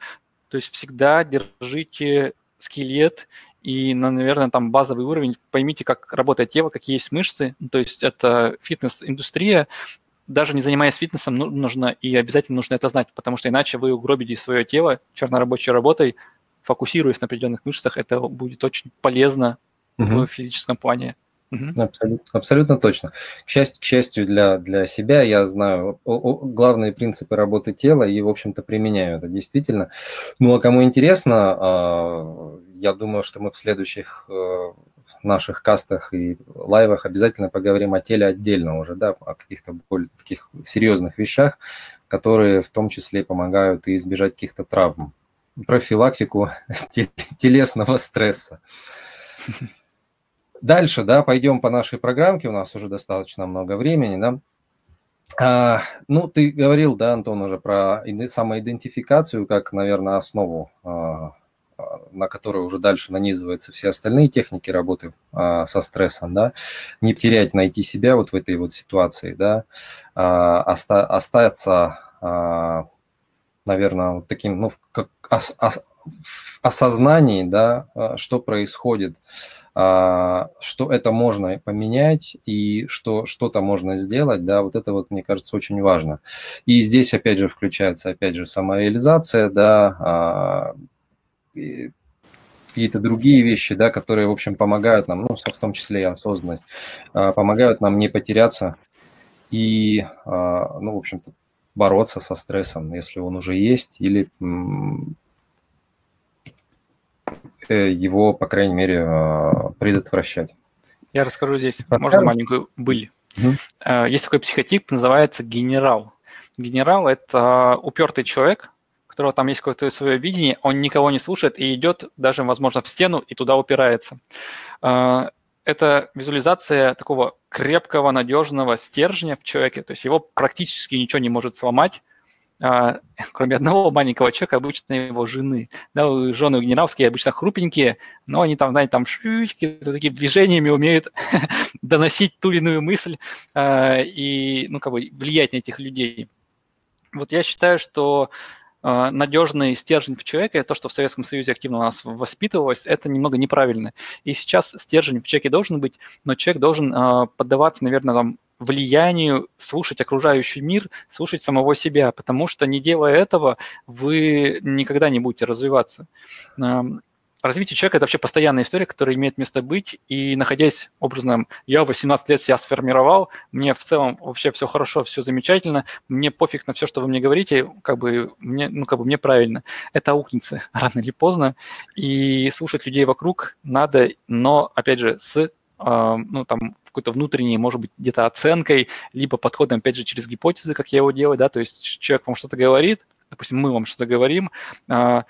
То есть всегда держите скелет и, наверное, там базовый уровень, поймите, как работает тело, какие есть мышцы, то есть это фитнес-индустрия, даже не занимаясь фитнесом, ну, нужно и обязательно нужно это знать, потому что иначе вы угробите свое тело чернорабочей работой, фокусируясь на определенных мышцах, это будет очень полезно угу. в физическом плане. Угу. Абсолютно, абсолютно точно. К счастью, к счастью для, для себя, я знаю о, о, главные принципы работы тела и, в общем-то, применяю это действительно. Ну, а кому интересно, э, я думаю, что мы в следующих э, наших кастах и лайвах обязательно поговорим о теле отдельно уже, да, о каких-то более таких серьезных вещах, которые в том числе помогают и избежать каких-то травм. Профилактику телесного стресса. Дальше, да, пойдем по нашей программке, у нас уже достаточно много времени, да. А, ну, ты говорил, да, Антон, уже про самоидентификацию как, наверное, основу, а, на которой уже дальше нанизываются все остальные техники работы а, со стрессом, да. Не потерять, найти себя вот в этой вот ситуации, да, а, оста, остаться, а, наверное, вот таким, ну, как ос, ос, осознании, да, а, что происходит, а, что это можно поменять и что что-то можно сделать, да, вот это вот, мне кажется, очень важно. И здесь, опять же, включается, опять же, самореализация, да, а, какие-то другие вещи, да, которые, в общем, помогают нам, ну, в том числе и осознанность, а, помогают нам не потеряться и, ну, в общем-то, бороться со стрессом, если он уже есть, или Э, его, по крайней мере, а, предотвращать. Я расскажу здесь, Пока... можно маленькую быль. Угу. Есть такой психотип, называется генерал. Генерал – это упертый человек, которого там есть какое-то свое видение, он никого не слушает и идет даже, возможно, в стену и туда упирается. А, это визуализация такого крепкого, надежного стержня в человеке, то есть его практически ничего не может сломать, а, кроме одного маленького человека, обычно его жены. Да, жены генералские обычно хрупенькие, но они там, знаете, там швючки, такими движениями умеют доносить ту или иную мысль а, и, ну, как бы влиять на этих людей. Вот я считаю, что надежный стержень в человеке, то, что в Советском Союзе активно у нас воспитывалось, это немного неправильно. И сейчас стержень в человеке должен быть, но человек должен поддаваться, наверное, там, влиянию слушать окружающий мир, слушать самого себя, потому что не делая этого, вы никогда не будете развиваться. Развитие человека – это вообще постоянная история, которая имеет место быть, и находясь образно, я 18 лет себя сформировал, мне в целом вообще все хорошо, все замечательно, мне пофиг на все, что вы мне говорите, как бы мне, ну, как бы мне правильно. Это аукнется рано или поздно, и слушать людей вокруг надо, но, опять же, с ну, там, какой-то внутренней, может быть, где-то оценкой, либо подходом, опять же, через гипотезы, как я его делаю, да, то есть человек вам что-то говорит, допустим, мы вам что-то говорим, а,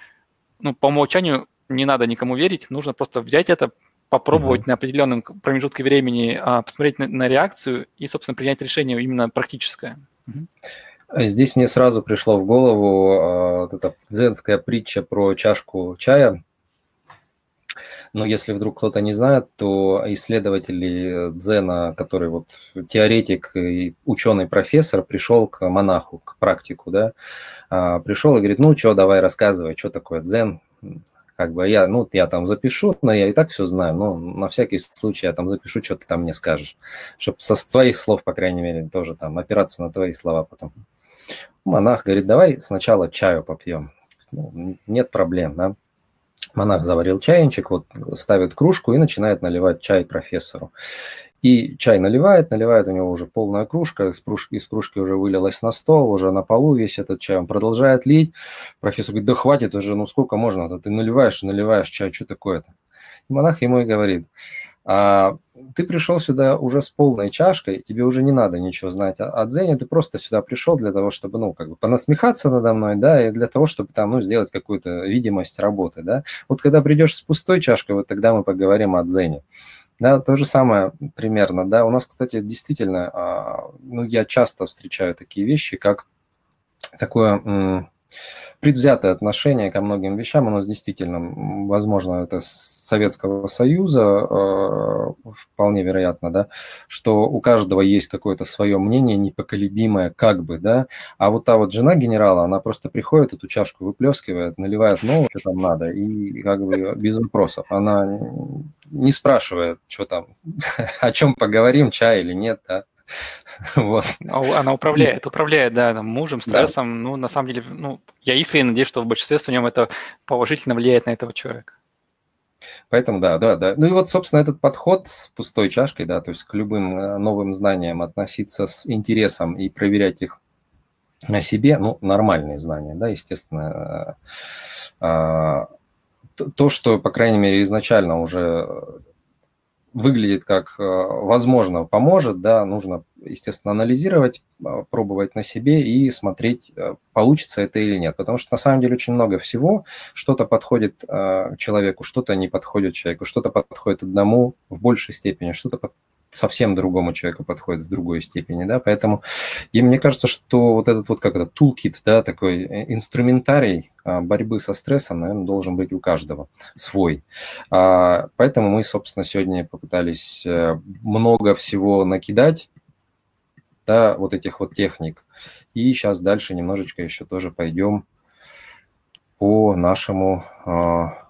ну, по умолчанию не надо никому верить, нужно просто взять это, попробовать mm-hmm. на определенном промежутке времени а, посмотреть на, на реакцию и, собственно, принять решение именно практическое. Mm-hmm. Здесь мне сразу пришло в голову а, вот эта дзенская притча про чашку чая, но если вдруг кто-то не знает, то исследователи дзена, который вот теоретик и ученый профессор, пришел к монаху, к практику, да, а, пришел и говорит, ну что, давай рассказывай, что такое дзен, как бы я, ну, я там запишу, но я и так все знаю, но на всякий случай я там запишу, что ты там мне скажешь, чтобы со твоих слов, по крайней мере, тоже там опираться на твои слова потом. Монах говорит, давай сначала чаю попьем. Ну, нет проблем, да. Монах заварил чайничек, вот ставит кружку и начинает наливать чай профессору. И чай наливает, наливает, у него уже полная кружка, из кружки, из кружки уже вылилась на стол, уже на полу весь этот чай, он продолжает лить. Профессор говорит, да хватит уже, ну сколько можно, ты наливаешь, наливаешь чай, что такое-то? И монах ему и говорит, а ты пришел сюда уже с полной чашкой, тебе уже не надо ничего знать о, дзене, ты просто сюда пришел для того, чтобы, ну, как бы понасмехаться надо мной, да, и для того, чтобы там, ну, сделать какую-то видимость работы, да. Вот когда придешь с пустой чашкой, вот тогда мы поговорим о дзене. Да, то же самое примерно, да. У нас, кстати, действительно, а, ну, я часто встречаю такие вещи, как такое предвзятое отношение ко многим вещам. У нас действительно, возможно, это с Советского Союза, э, вполне вероятно, да, что у каждого есть какое-то свое мнение непоколебимое, как бы, да, а вот та вот жена генерала, она просто приходит, эту чашку выплескивает, наливает новое, что там надо, и как бы без вопросов. Она не спрашивает, что там, о чем поговорим, чай или нет, да, Вот. А она управляет, управляет, да, там, мужем, стрессом. Да. Ну, на самом деле, ну, я искренне надеюсь, что в большинстве своем это положительно влияет на этого человека. Поэтому да, да, да. Ну и вот, собственно, этот подход с пустой чашкой, да, то есть к любым э, новым знаниям относиться с интересом и проверять их на себе, ну, нормальные знания, да, естественно. Э, а, то, что, по крайней мере, изначально уже выглядит как э, возможно поможет, да, нужно, естественно, анализировать, а, пробовать на себе и смотреть, э, получится это или нет. Потому что на самом деле очень много всего, что-то подходит э, человеку, что-то не подходит человеку, что-то подходит одному в большей степени, что-то совсем другому человеку подходит в другой степени, да, поэтому и мне кажется, что вот этот вот как это тулкит, да, такой э, инструментарий а, борьбы со стрессом, наверное, должен быть у каждого свой. А, поэтому мы, собственно, сегодня попытались э, много всего накидать, да, вот этих вот техник, и сейчас дальше немножечко еще тоже пойдем по нашему а,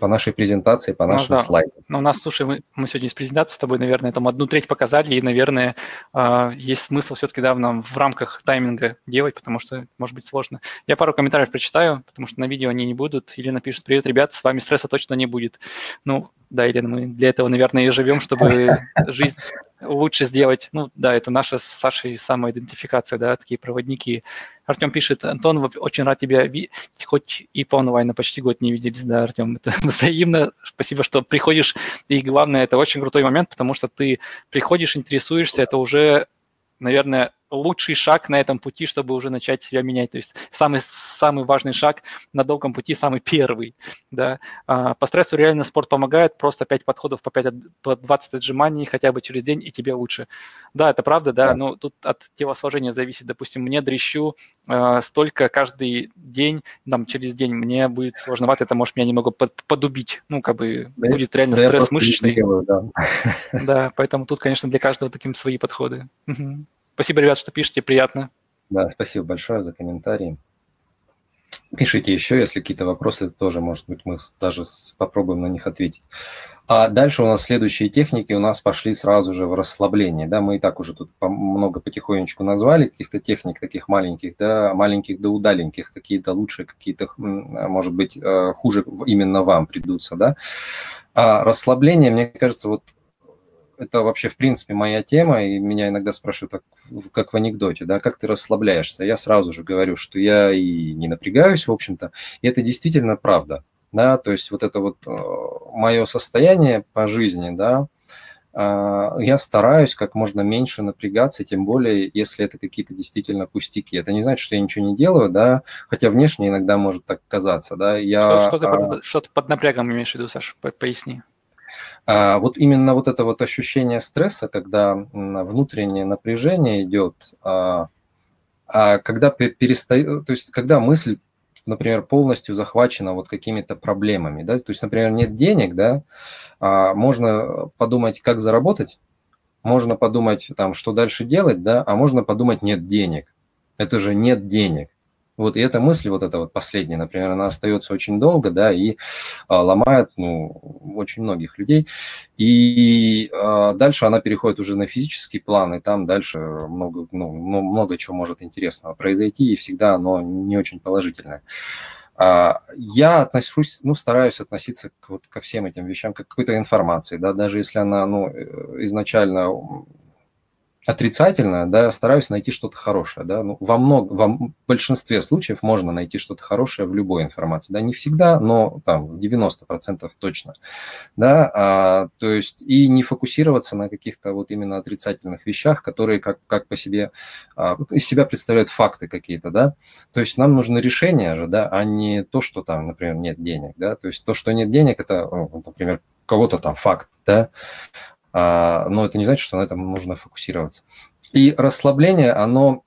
по нашей презентации, по ну нашим ну, да. слайдам. Но у нас, слушай, мы, мы сегодня из презентации с тобой, наверное, там одну треть показали, и, наверное, э, есть смысл все-таки, да, нам в рамках тайминга делать, потому что, может быть, сложно. Я пару комментариев прочитаю, потому что на видео они не будут. Или напишут, привет, ребят, с вами стресса точно не будет. Ну, да, Елена, мы для этого, наверное, и живем, чтобы жизнь лучше сделать. Ну, да, это наша с Сашей самоидентификация, да, такие проводники. Артем пишет, Антон, очень рад тебя видеть, хоть и по онлайну почти год не виделись, да, Артем, это взаимно. Спасибо, что приходишь, и главное, это очень крутой момент, потому что ты приходишь, интересуешься, это уже, наверное, лучший шаг на этом пути, чтобы уже начать себя менять. То есть самый, самый важный шаг на долгом пути, самый первый. Да. А, по стрессу реально спорт помогает, просто 5 подходов по, 5, по 20 отжиманий хотя бы через день, и тебе лучше. Да, это правда, да, но тут от телосложения зависит. Допустим, мне дрещу э, столько каждый день, там, через день мне будет сложновато, это может меня немного под, подубить. Ну, как бы да, будет реально да стресс мышечный. Делаю, да. да, поэтому тут, конечно, для каждого таким свои подходы. Угу. Спасибо, ребят, что пишете, приятно. Да, спасибо большое за комментарии. Пишите еще, если какие-то вопросы, тоже, может быть, мы даже попробуем на них ответить. А дальше у нас следующие техники у нас пошли сразу же в расслабление. Да, мы и так уже тут много потихонечку назвали каких-то техник таких маленьких, да, маленьких да удаленьких, какие-то лучше, какие-то, может быть, э, хуже именно вам придутся, да. А расслабление, мне кажется, вот это вообще, в принципе, моя тема, и меня иногда спрашивают, так, как в анекдоте, да, как ты расслабляешься? Я сразу же говорю, что я и не напрягаюсь, в общем-то, и это действительно правда, да, то есть вот это вот э, мое состояние по жизни, да, э, я стараюсь как можно меньше напрягаться, тем более, если это какие-то действительно пустяки. Это не значит, что я ничего не делаю, да, хотя внешне иногда может так казаться, да. Я, что, что, ты, под, что ты под напрягом имеешь в виду, Саша, поясни. А, вот именно вот это вот ощущение стресса, когда внутреннее напряжение идет, а, а когда перестает, то есть когда мысль например, полностью захвачена вот какими-то проблемами, да, то есть, например, нет денег, да, можно подумать, как заработать, можно подумать, там, что дальше делать, да, а можно подумать, нет денег. Это же нет денег. Вот и эта мысль, вот эта вот последняя, например, она остается очень долго, да, и а, ломает, ну, очень многих людей. И а, дальше она переходит уже на физический план, и там дальше много, ну, много чего может интересного произойти, и всегда оно не очень положительное. А, я отношусь, ну, стараюсь относиться к, вот, ко всем этим вещам к какой-то информации, да, даже если она, ну, э, изначально отрицательное, да, стараюсь найти что-то хорошее, да, ну, во, много, во большинстве случаев можно найти что-то хорошее в любой информации, да, не всегда, но там в 90% точно, да, а, то есть и не фокусироваться на каких-то вот именно отрицательных вещах, которые как, как по себе, а, из себя представляют факты какие-то, да, то есть нам нужно решение же, да, а не то, что там, например, нет денег, да, то есть то, что нет денег, это, ну, например, кого-то там факт, да, но это не значит, что на этом нужно фокусироваться. И расслабление, оно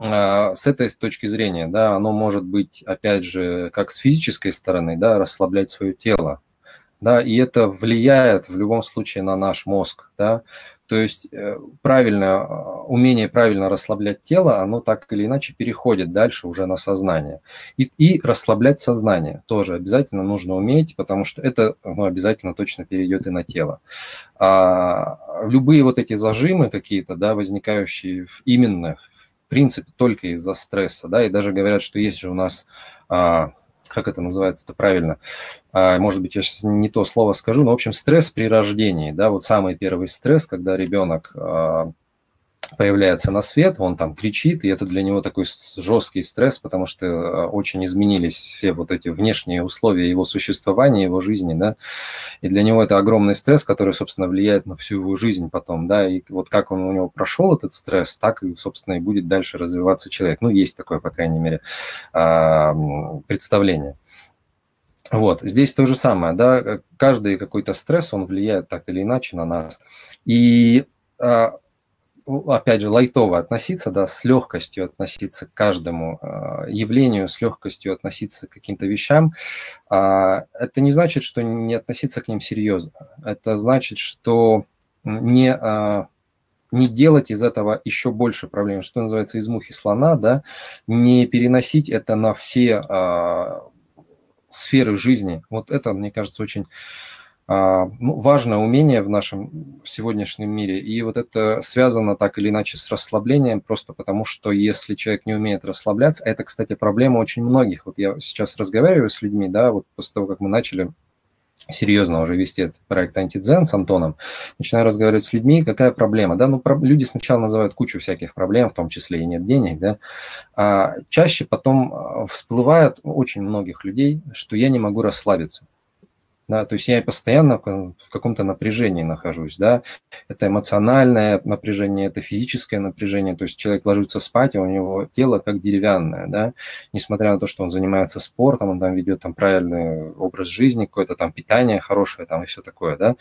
а, с этой точки зрения, да, оно может быть, опять же, как с физической стороны, да, расслаблять свое тело, да, и это влияет в любом случае на наш мозг, да, то есть э, правильно, а, умение правильно расслаблять тело, оно так или иначе переходит дальше уже на сознание. И, и расслаблять сознание тоже обязательно нужно уметь, потому что это ну, обязательно точно перейдет и на тело. А, любые вот эти зажимы какие-то, да, возникающие именно, в принципе, только из-за стресса, да, и даже говорят, что есть же у нас а, как это называется-то правильно, а, может быть, я сейчас не то слово скажу, но, в общем, стресс при рождении, да, вот самый первый стресс, когда ребенок а, появляется на свет, он там кричит, и это для него такой жесткий стресс, потому что а, очень изменились все вот эти внешние условия его существования, его жизни, да, и для него это огромный стресс, который, собственно, влияет на всю его жизнь потом, да, и вот как он у него прошел этот стресс, так собственно, и будет дальше развиваться человек. Ну, есть такое, по крайней мере, а, представление. Вот, здесь то же самое, да, каждый какой-то стресс, он влияет так или иначе на нас. И а, опять же, лайтово относиться, да, с легкостью относиться к каждому э, явлению, с легкостью относиться к каким-то вещам, э, это не значит, что не относиться к ним серьезно. Это значит, что не, э, не делать из этого еще больше проблем, что называется, из мухи слона, да, не переносить это на все э, сферы жизни. Вот это, мне кажется, очень ну, важное умение в нашем сегодняшнем мире. И вот это связано так или иначе с расслаблением, просто потому что если человек не умеет расслабляться, это, кстати, проблема очень многих. Вот я сейчас разговариваю с людьми, да, вот после того, как мы начали серьезно уже вести этот проект антидзен с Антоном, начинаю разговаривать с людьми, какая проблема, да, ну, про, люди сначала называют кучу всяких проблем, в том числе и нет денег, да, а чаще потом а, всплывает очень многих людей, что я не могу расслабиться, да, то есть я постоянно в каком-то напряжении нахожусь, да, это эмоциональное напряжение, это физическое напряжение, то есть человек ложится спать, а у него тело как деревянное, да, несмотря на то, что он занимается спортом, он там ведет там правильный образ жизни, какое-то там питание хорошее там и все такое, да,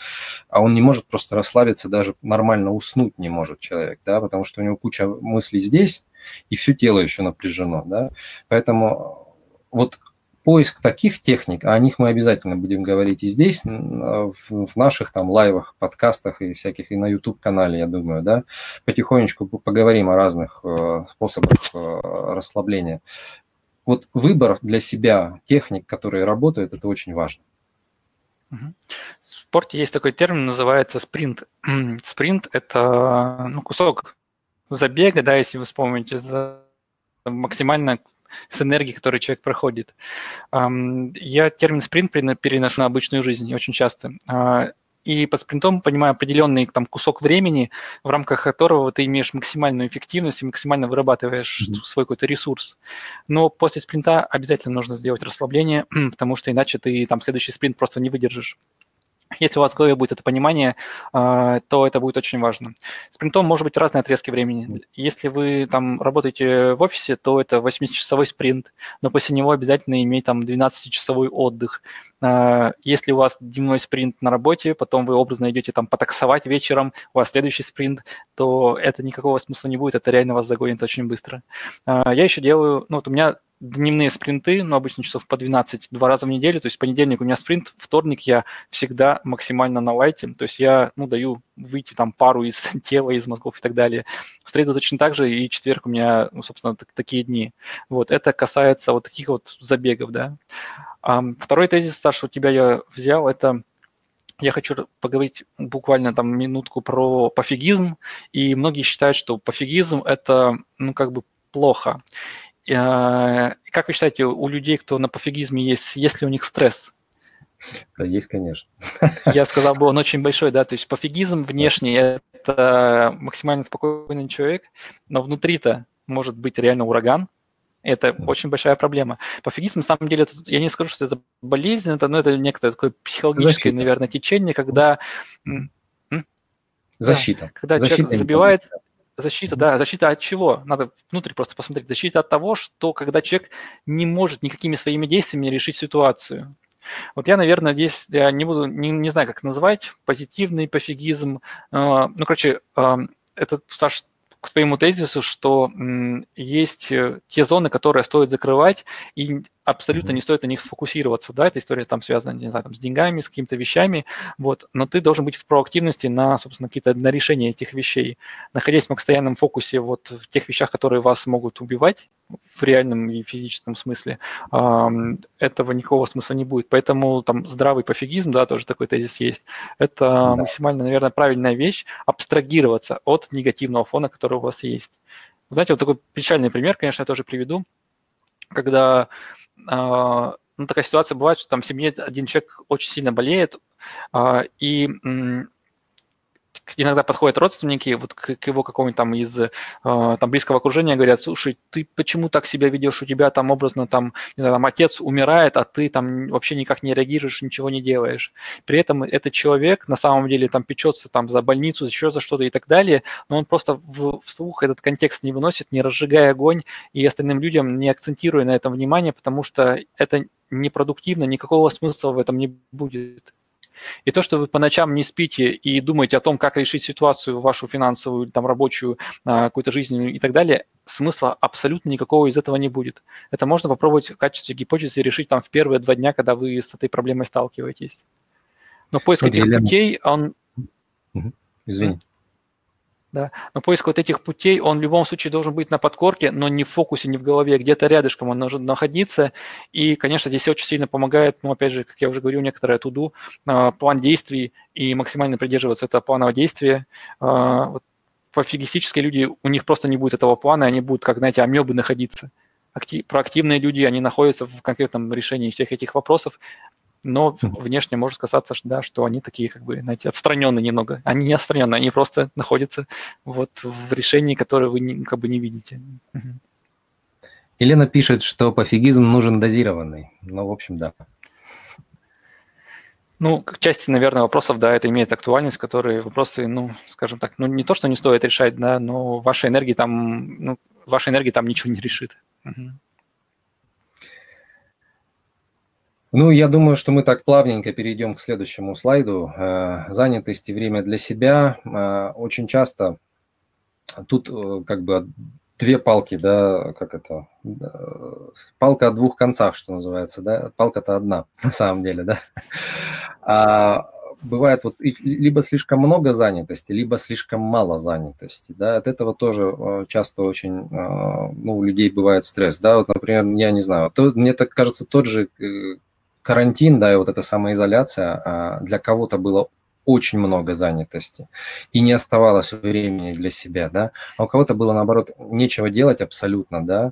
а он не может просто расслабиться, даже нормально уснуть не может человек, да, потому что у него куча мыслей здесь, и все тело еще напряжено, да, поэтому вот поиск таких техник, а о них мы обязательно будем говорить и здесь, в наших там лайвах, подкастах и всяких, и на YouTube-канале, я думаю, да, потихонечку поговорим о разных э, способах э, расслабления. Вот выбор для себя техник, которые работают, это очень важно. В спорте есть такой термин, называется спринт. спринт – это ну, кусок забега, да, если вы вспомните, за максимально с энергией, которую человек проходит. Я термин спринт переношу на обычную жизнь очень часто. А, и под спринтом понимаю определенный там, кусок времени, в рамках которого ты имеешь максимальную эффективность и максимально вырабатываешь mm-hmm. свой какой-то ресурс. Но после спринта обязательно нужно сделать расслабление, потому что иначе ты там следующий спринт просто не выдержишь. Если у вас в голове будет это понимание, а, то это будет очень важно. С принтом может быть разные отрезки времени. Если вы там работаете в офисе, то это 8-часовой спринт, но после него обязательно иметь там 12-часовой отдых. А, если у вас дневной спринт на работе, потом вы образно идете там потаксовать вечером, у вас следующий спринт, то это никакого смысла не будет, это реально вас загонит очень быстро. А, я еще делаю, ну вот у меня дневные спринты, ну, обычно часов по 12, два раза в неделю, то есть понедельник у меня спринт, вторник я всегда максимально на лайте, то есть я, ну, даю выйти там пару из тела, из мозгов и так далее. В среду точно так же, и четверг у меня, ну, собственно, так, такие дни. Вот, это касается вот таких вот забегов, да. А, второй тезис, Саша, у тебя я взял, это я хочу поговорить буквально там минутку про пофигизм, и многие считают, что пофигизм – это, ну, как бы плохо. Э, как вы считаете, у людей, кто на пофигизме есть, есть ли у них стресс? Да, есть, конечно. Я сказал бы, он очень большой, да, то есть пофигизм внешний – это максимально спокойный человек, но внутри-то может быть реально ураган, это очень большая проблема. Пофигизм, на самом деле, я не скажу, что это болезнь, это, но это некое такое психологическое, Защита. наверное, течение, когда... Защита. Да, когда Защита человек забивает, Защита, да. Защита от чего? Надо внутрь просто посмотреть. Защита от того, что когда человек не может никакими своими действиями решить ситуацию. Вот я, наверное, здесь я не буду, не, не знаю, как назвать, позитивный пофигизм. Э, ну, короче, э, это, Саш, к твоему тезису, что есть э, те зоны, которые стоит закрывать, и абсолютно не стоит на них фокусироваться, да, эта история там связана, не знаю, там, с деньгами, с какими-то вещами, вот, но ты должен быть в проактивности на, собственно, какие-то, на решение этих вещей, находясь в постоянном фокусе вот в тех вещах, которые вас могут убивать в реальном и физическом смысле, этого никакого смысла не будет, поэтому там здравый пофигизм, да, тоже такой тезис есть, это да. максимально, наверное, правильная вещь, абстрагироваться от негативного фона, который у вас есть. Знаете, вот такой печальный пример, конечно, я тоже приведу, когда э, ну, такая ситуация бывает, что там в семье один человек очень сильно болеет, а, и иногда подходят родственники вот к, к его какому-нибудь там из э, там близкого окружения, говорят, слушай, ты почему так себя ведешь, у тебя там образно там, не знаю, там отец умирает, а ты там вообще никак не реагируешь, ничего не делаешь. При этом этот человек на самом деле там печется там за больницу, еще за что-то и так далее, но он просто в, вслух этот контекст не выносит, не разжигая огонь и остальным людям не акцентируя на этом внимание, потому что это непродуктивно, никакого смысла в этом не будет. И то, что вы по ночам не спите и думаете о том, как решить ситуацию вашу финансовую, там, рабочую, а, какую-то жизненную и так далее, смысла абсолютно никакого из этого не будет. Это можно попробовать в качестве гипотезы решить там в первые два дня, когда вы с этой проблемой сталкиваетесь. Но поиск этих путей, он... Извини да. Но поиск вот этих путей, он в любом случае должен быть на подкорке, но не в фокусе, не в голове, где-то рядышком он должен находиться. И, конечно, здесь очень сильно помогает, ну, опять же, как я уже говорил, некоторые туду, план действий и максимально придерживаться этого планового действия. А, вот пофигистические люди, у них просто не будет этого плана, они будут, как, знаете, амебы находиться. Актив, проактивные люди, они находятся в конкретном решении всех этих вопросов, но внешне может казаться, да, что они такие, как бы, знаете, отстраненные немного. Они не отстраненные, они просто находятся вот в решении, которое вы не, как бы не видите. Елена пишет, что пофигизм нужен дозированный. Ну, в общем, да. Ну, к части, наверное, вопросов, да, это имеет актуальность, которые вопросы, ну, скажем так, ну, не то, что не стоит решать, да, но вашей энергии там, ну, вашей энергии там ничего не решит. Угу. Ну, я думаю, что мы так плавненько перейдем к следующему слайду. Э, занятость и время для себя. Э, очень часто тут э, как бы две палки, да, как это, палка о двух концах, что называется, да, палка-то одна на самом деле, да. А бывает вот либо слишком много занятости, либо слишком мало занятости, да, от этого тоже часто очень, ну, у людей бывает стресс, да, вот, например, я не знаю, то, мне так кажется, тот же карантин, да, и вот эта самоизоляция а, для кого-то было очень много занятости, и не оставалось времени для себя, да, а у кого-то было, наоборот, нечего делать абсолютно, да,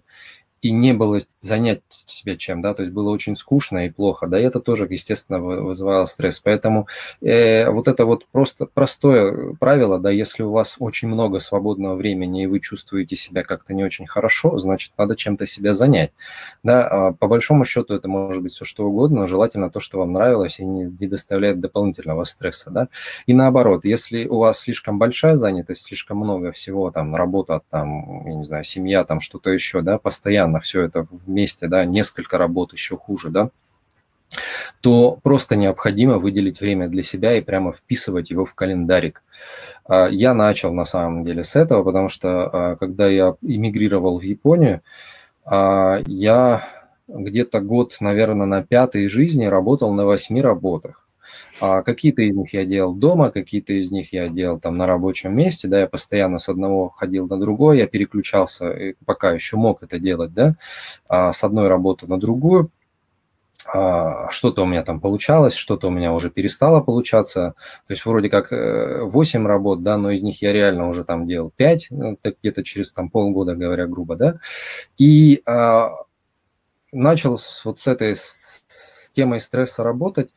и не было занять себя чем, да, то есть было очень скучно и плохо, да, и это тоже, естественно, вызывало стресс. Поэтому э, вот это вот просто простое правило, да, если у вас очень много свободного времени и вы чувствуете себя как-то не очень хорошо, значит, надо чем-то себя занять, да, а по большому счету это может быть все что угодно, но желательно то, что вам нравилось и не, не доставляет дополнительного стресса, да, и наоборот, если у вас слишком большая занятость, слишком много всего, там, работа, там, я не знаю, семья, там, что-то еще, да, постоянно постоянно все это вместе, да, несколько работ еще хуже, да, то просто необходимо выделить время для себя и прямо вписывать его в календарик. А, я начал на самом деле с этого, потому что а, когда я эмигрировал в Японию, а, я где-то год, наверное, на пятой жизни работал на восьми работах. А какие-то из них я делал дома, какие-то из них я делал там на рабочем месте, да, я постоянно с одного ходил на другой, я переключался, пока еще мог это делать, да, а с одной работы на другую, а, что-то у меня там получалось, что-то у меня уже перестало получаться. То есть вроде как 8 э, работ, да, но из них я реально уже там делал 5, ну, где-то через там полгода, говоря грубо, да. И а, начал вот с этой с темой стресса работать.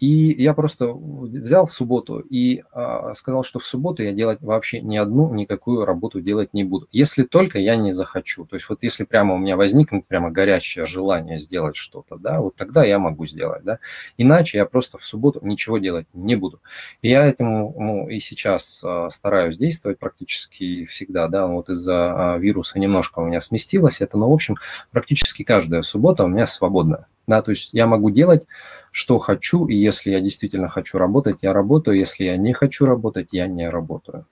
И я просто взял в субботу и а, сказал, что в субботу я делать вообще ни одну никакую работу делать не буду, если только я не захочу. То есть вот если прямо у меня возникнет прямо горячее желание сделать что-то, да, вот тогда я могу сделать, да. Иначе я просто в субботу ничего делать не буду. И я этому ну, и сейчас а, стараюсь действовать практически всегда, да, вот из-за а, вируса немножко у меня сместилось это, но в общем практически каждая суббота у меня свободная. Да, то есть я могу делать, что хочу, и если я действительно хочу работать, я работаю, если я не хочу работать, я не работаю.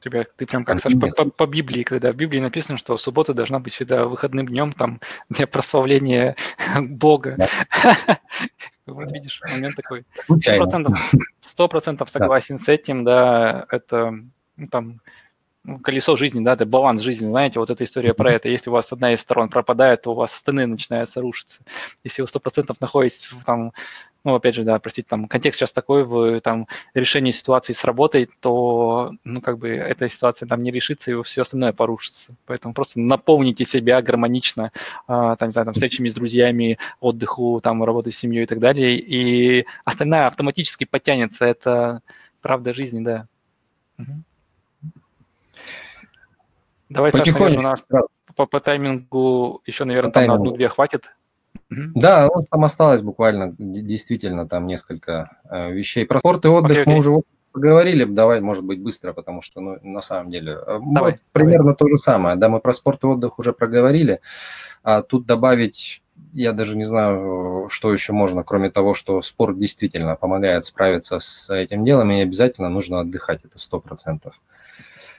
тебя, ты прям как, Саш, по, по, по Библии, когда в Библии написано, что суббота должна быть всегда выходным днем там для прославления Бога. Да. Вот видишь, момент такой. Сто процентов согласен с этим, да, это ну, там колесо жизни, да, это баланс жизни, знаете, вот эта история про это. Если у вас одна из сторон пропадает, то у вас стены начинают рушиться. Если вы сто процентов находитесь в, там, ну, опять же, да, простите, там контекст сейчас такой в там решении ситуации с работой, то, ну, как бы эта ситуация там не решится, и все остальное порушится. Поэтому просто наполните себя гармонично, а, там, не знаю, там, встречами с друзьями, отдыху, там, работой с семьей и так далее, и остальное автоматически подтянется. Это правда жизни, да. Угу. Давай, Саша, наверное, у нас по, по таймингу еще, наверное, по там таймингу. на одну-две хватит. Да, нас там осталось буквально действительно там несколько э, вещей. Про спорт и отдых okay, okay. мы уже поговорили. Давай, может быть, быстро, потому что, ну, на самом деле, э, давай, вот, примерно давай. то же самое. Да, мы про спорт и отдых уже проговорили. А тут добавить, я даже не знаю, что еще можно, кроме того, что спорт действительно помогает справиться с этим делом, и обязательно нужно отдыхать, это сто процентов.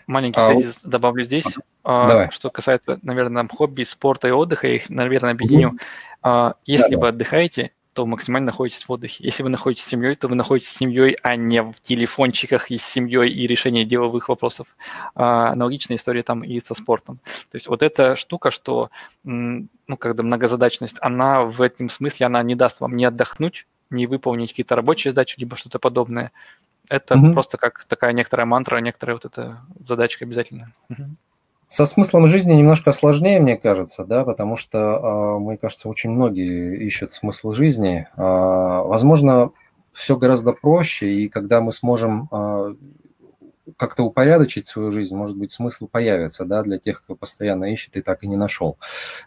Маленький а, тезис добавлю здесь. А, Давай. Что касается, наверное, хобби, спорта и отдыха, я их, наверное, объединю. Mm-hmm. Если да, вы да. отдыхаете, то максимально находитесь в отдыхе. Если вы находитесь с семьей, то вы находитесь с семьей, а не в телефончиках и с семьей и решении деловых вопросов. А, аналогичная история там и со спортом. То есть вот эта штука, что, ну, когда многозадачность, она в этом смысле, она не даст вам не отдохнуть, не выполнить какие-то рабочие задачи, либо что-то подобное. Это угу. просто как такая некоторая мантра, некоторая вот эта задачка обязательно. Угу. Со смыслом жизни немножко сложнее, мне кажется, да, потому что, а, мне кажется, очень многие ищут смысл жизни. А, возможно, все гораздо проще, и когда мы сможем а, как-то упорядочить свою жизнь, может быть, смысл появится, да, для тех, кто постоянно ищет и так и не нашел.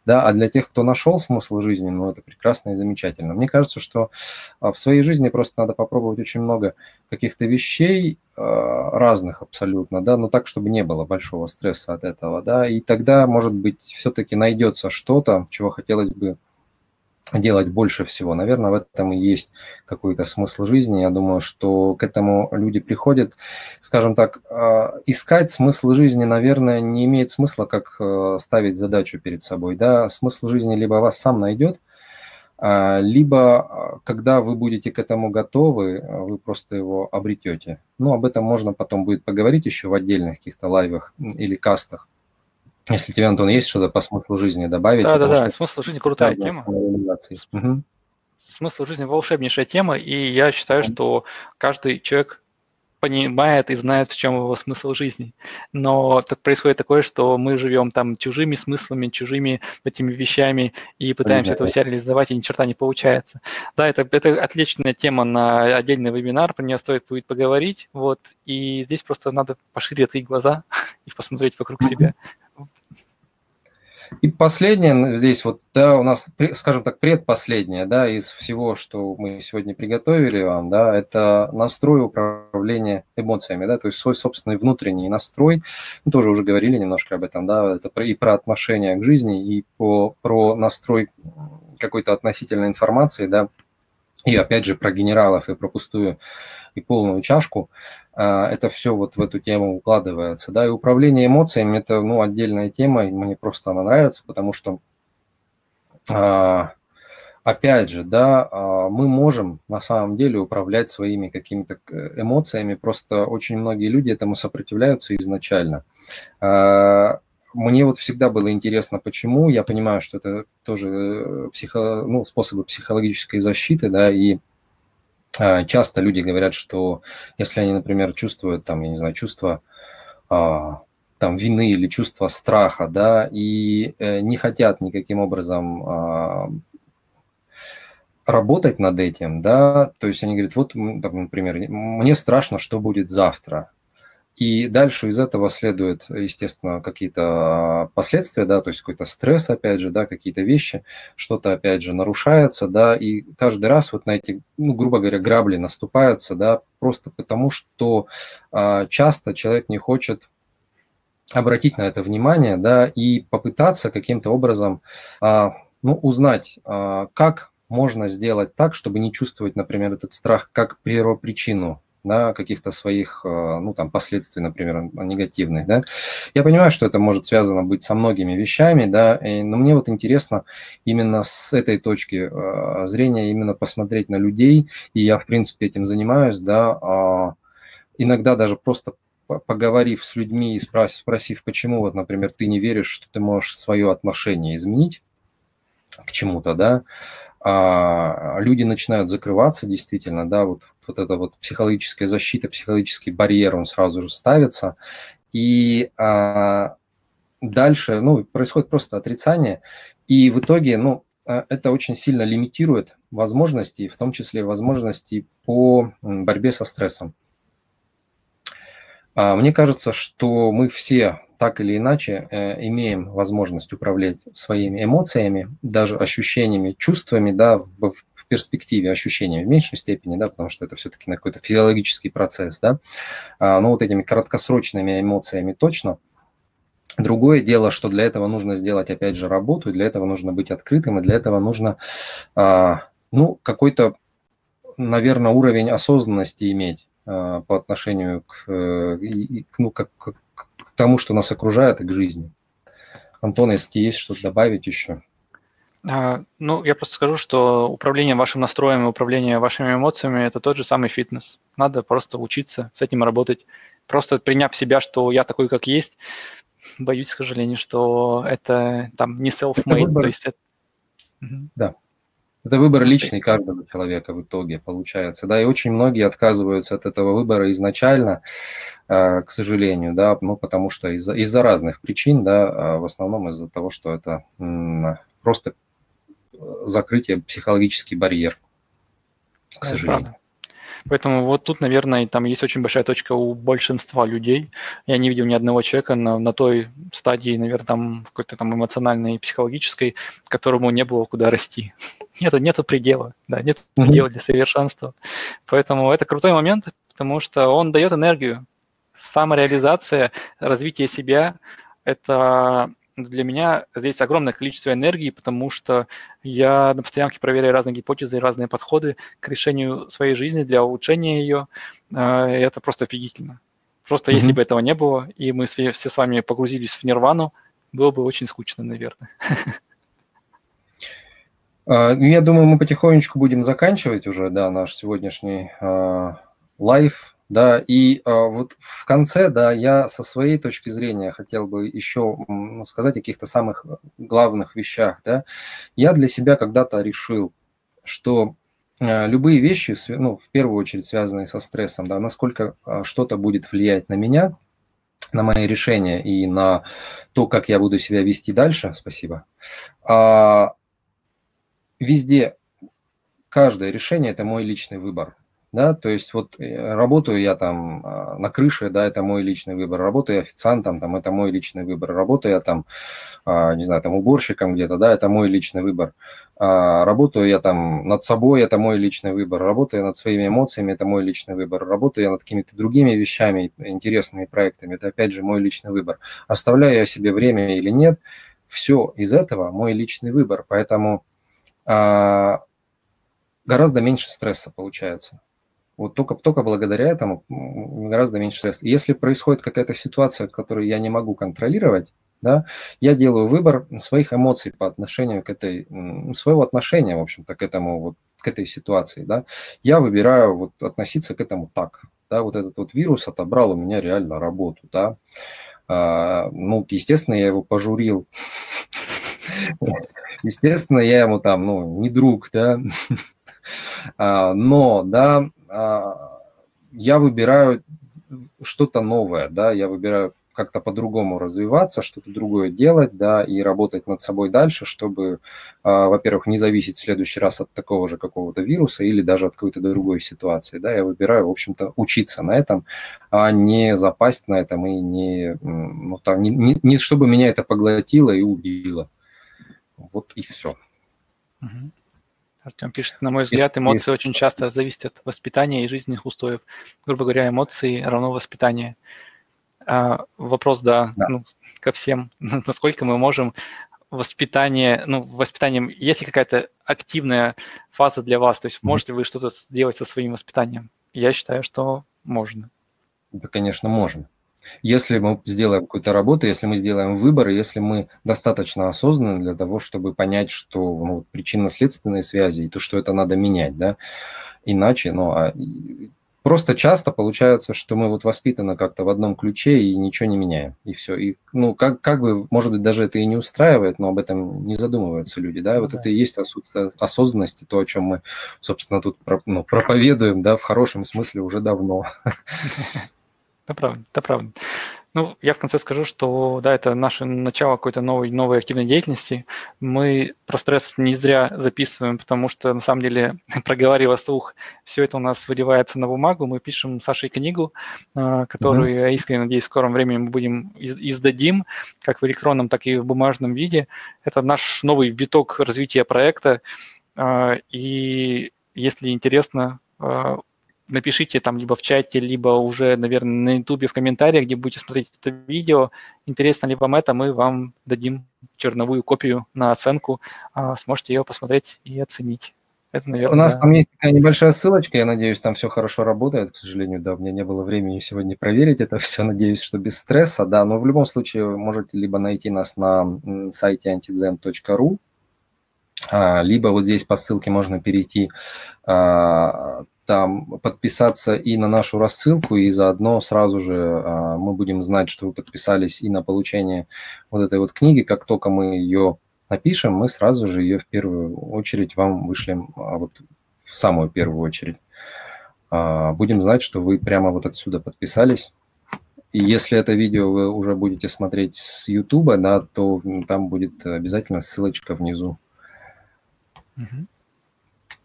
Да, а для тех, кто нашел смысл жизни, ну, это прекрасно и замечательно. Мне кажется, что а, в своей жизни просто надо попробовать очень много каких-то вещей, а, разных абсолютно, да, но так, чтобы не было большого стресса от этого, да, и тогда, может быть, все-таки найдется что-то, чего хотелось бы делать больше всего. Наверное, в этом и есть какой-то смысл жизни. Я думаю, что к этому люди приходят, скажем так, а, искать смысл жизни, наверное, не имеет смысла, как э, ставить задачу перед собой. Да? Смысл жизни либо вас сам найдет, а, либо, а, когда вы будете к этому готовы, вы просто его обретете. Ну, об этом можно потом будет поговорить еще в отдельных каких-то лайвах или кастах. Если тебе, Антон, есть что-то по смыслу жизни добавить? Да, да, да. Смысл жизни крутая тема. Угу. Смысл жизни волшебнейшая тема, и я считаю, что каждый человек понимает и знает, в чем его смысл жизни. Но так происходит такое, что мы живем там чужими смыслами, чужими этими вещами и пытаемся это все реализовать, и ни черта не получается. Да, это, это отличная тема на отдельный вебинар, про нее стоит будет поговорить. Вот, и здесь просто надо пошире открыть глаза и посмотреть вокруг себя. И последнее здесь вот, да, у нас, скажем так, предпоследнее, да, из всего, что мы сегодня приготовили вам, да, это настрой управления эмоциями, да, то есть свой собственный внутренний настрой. Мы тоже уже говорили немножко об этом, да, это и про отношение к жизни, и по, про настрой какой-то относительной информации, да, и опять же про генералов и про пустую и полную чашку, а, это все вот в эту тему укладывается. Да, и управление эмоциями – это ну, отдельная тема, и мне просто она нравится, потому что, а, опять же, да, а, мы можем на самом деле управлять своими какими-то эмоциями, просто очень многие люди этому сопротивляются изначально. Мне вот всегда было интересно, почему. Я понимаю, что это тоже э, психо, ну, способы психологической защиты, да, и часто люди говорят, что если они, например, чувствуют, там, я не знаю, чувство а, там, вины или чувство страха, да, и э, не хотят никаким образом а, работать над этим, да, то есть они говорят, вот, например, мне страшно, что будет завтра, и дальше из этого следует, естественно, какие-то последствия, да, то есть какой-то стресс, опять же, да, какие-то вещи, что-то, опять же, нарушается, да, и каждый раз вот на эти, ну, грубо говоря, грабли наступаются, да, просто потому что а, часто человек не хочет обратить на это внимание, да, и попытаться каким-то образом, а, ну, узнать, а, как можно сделать так, чтобы не чувствовать, например, этот страх как первопричину да, каких-то своих, э, ну, там, последствий, например, негативных, да. Я понимаю, что это может связано быть со многими вещами, да, и, но мне вот интересно именно с этой точки э, зрения именно посмотреть на людей, и я, в принципе, этим занимаюсь, да, а иногда даже просто поговорив с людьми и спросив, почему, вот, например, ты не веришь, что ты можешь свое отношение изменить к чему-то, да, а, люди начинают закрываться действительно, да, вот, вот эта вот психологическая защита, психологический барьер, он сразу же ставится, и а, дальше, ну, происходит просто отрицание, и в итоге, ну, а, это очень сильно лимитирует возможности, в том числе возможности по борьбе со стрессом. А, мне кажется, что мы все так или иначе э, имеем возможность управлять своими эмоциями, даже ощущениями, чувствами, да, в, в перспективе ощущениями в меньшей степени, да, потому что это все-таки какой-то физиологический процесс, да, а, но вот этими краткосрочными эмоциями точно. Другое дело, что для этого нужно сделать, опять же, работу, и для этого нужно быть открытым, и для этого нужно, а, ну, какой-то, наверное, уровень осознанности иметь а, по отношению к, э, ну, как, к, тому, что нас окружает, и к жизни. Антон, если есть что-то добавить еще. А, ну, я просто скажу, что управление вашим настроем и управление вашими эмоциями – это тот же самый фитнес. Надо просто учиться с этим работать. Просто приняв себя, что я такой, как есть, боюсь, к сожалению, что это там не self-made. То есть это... Да. Это выбор личный каждого человека в итоге получается, да, и очень многие отказываются от этого выбора изначально, э, к сожалению, да, ну, потому что из-за из разных причин, да, а в основном из-за того, что это просто закрытие, психологический барьер, к сожалению. Поэтому вот тут, наверное, там есть очень большая точка у большинства людей. Я не видел ни одного человека на, на той стадии, наверное, там какой-то там эмоциональной и психологической, которому не было куда расти. Нету, нету предела, да, нет предела для совершенства. Поэтому это крутой момент, потому что он дает энергию. Самореализация, развитие себя – это для меня здесь огромное количество энергии, потому что я на постоянке проверяю разные гипотезы и разные подходы к решению своей жизни для улучшения ее. А, это просто офигительно. Просто mm-hmm. если бы этого не было, и мы все с вами погрузились в нирвану, было бы очень скучно, наверное. А, ну, я думаю, мы потихонечку будем заканчивать уже, да, наш сегодняшний live. Да, и э, вот в конце, да, я со своей точки зрения хотел бы еще сказать о каких-то самых главных вещах, да. Я для себя когда-то решил, что э, любые вещи, ну, в первую очередь связанные со стрессом, да, насколько э, что-то будет влиять на меня, на мои решения и на то, как я буду себя вести дальше, спасибо, а, везде каждое решение – это мой личный выбор да, то есть вот э, работаю я там а, на крыше, да, это мой личный выбор, работаю официантом, там, это мой личный выбор, работаю я там, а, не знаю, там уборщиком где-то, да, это мой личный выбор, а, работаю я там над собой, это мой личный выбор, работаю я над своими эмоциями, это мой личный выбор, работаю я над какими-то другими вещами, интересными проектами, это опять же мой личный выбор, оставляю я себе время или нет, все из этого мой личный выбор, поэтому гораздо меньше стресса получается. Вот только, только благодаря этому гораздо меньше стресса. Если происходит какая-то ситуация, которую я не могу контролировать, да, я делаю выбор своих эмоций по отношению к этой, своего отношения, в общем-то, к этому, вот, к этой ситуации, да. Я выбираю вот относиться к этому так, да, вот этот вот вирус отобрал у меня реально работу, да. А, ну, естественно, я его пожурил. Естественно, я ему там, ну, не друг, да. А, но, да, а, я выбираю что-то новое, да, я выбираю как-то по-другому развиваться, что-то другое делать, да, и работать над собой дальше, чтобы, а, во-первых, не зависеть в следующий раз от такого же какого-то вируса или даже от какой-то другой ситуации, да, я выбираю, в общем-то, учиться на этом, а не запасть на этом и не, ну, там, не, не, не чтобы меня это поглотило и убило. Вот и все. Угу. Артем пишет, на мой взгляд, эмоции очень часто зависят от воспитания и жизненных устоев. Грубо говоря, эмоции равно воспитание. А, вопрос, да, да. Ну, ко всем. Насколько мы можем воспитание, ну, воспитанием, есть ли какая-то активная фаза для вас? То есть можете вы что-то сделать со своим воспитанием? Я считаю, что можно. Да, конечно, можем. Если мы сделаем какую-то работу, если мы сделаем выбор, если мы достаточно осознаны для того, чтобы понять, что ну, причинно-следственные связи и то, что это надо менять, да, иначе, ну, а Просто часто получается, что мы вот воспитаны как-то в одном ключе и ничего не меняем, и все. И, ну, как, как бы, может быть, даже это и не устраивает, но об этом не задумываются люди, да, и вот да. это и есть отсутствие осознанности, то, о чем мы, собственно, тут ну, проповедуем, да, в хорошем смысле уже давно. Это правда, это правда. Ну, я в конце скажу, что да, это наше начало какой-то новой, новой активной деятельности. Мы про стресс не зря записываем, потому что, на самом деле, проговаривая слух, все это у нас выливается на бумагу. Мы пишем Сашей книгу, а, которую, mm-hmm. я искренне надеюсь, в скором времени мы будем издадим, как в электронном, так и в бумажном виде. Это наш новый виток развития проекта. А, и если интересно, а, напишите там либо в чате, либо уже, наверное, на ютубе в комментариях, где будете смотреть это видео. Интересно ли вам это, мы вам дадим черновую копию на оценку, а сможете ее посмотреть и оценить. Это, наверное, У нас там есть такая небольшая ссылочка, я надеюсь, там все хорошо работает. К сожалению, да, у меня не было времени сегодня проверить это все. Надеюсь, что без стресса, да. Но в любом случае вы можете либо найти нас на сайте antizen.ru, а, либо вот здесь по ссылке можно перейти а, там подписаться и на нашу рассылку, и заодно сразу же а, мы будем знать, что вы подписались и на получение вот этой вот книги. Как только мы ее напишем, мы сразу же ее в первую очередь вам вышлем, а, вот в самую первую очередь. А, будем знать, что вы прямо вот отсюда подписались. И если это видео вы уже будете смотреть с YouTube, да, то там будет обязательно ссылочка внизу.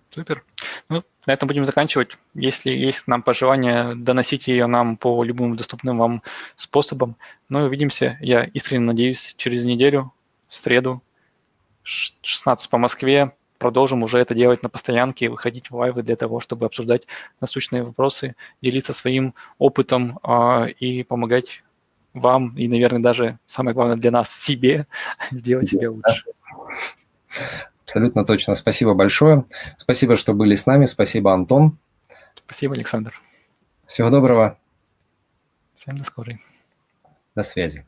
Супер. Ну, на этом будем заканчивать. Если есть к нам пожелания, доносите ее нам по любым доступным вам способам. Ну и увидимся, я искренне надеюсь, через неделю, в среду, 16 по Москве. Продолжим уже это делать на постоянке, выходить в лайвы для того, чтобы обсуждать насущные вопросы, делиться своим опытом э, и помогать вам и, наверное, даже самое главное для нас, себе, сделать себя лучше. Абсолютно точно. Спасибо большое. Спасибо, что были с нами. Спасибо, Антон. Спасибо, Александр. Всего доброго. Всем до скорой. До связи.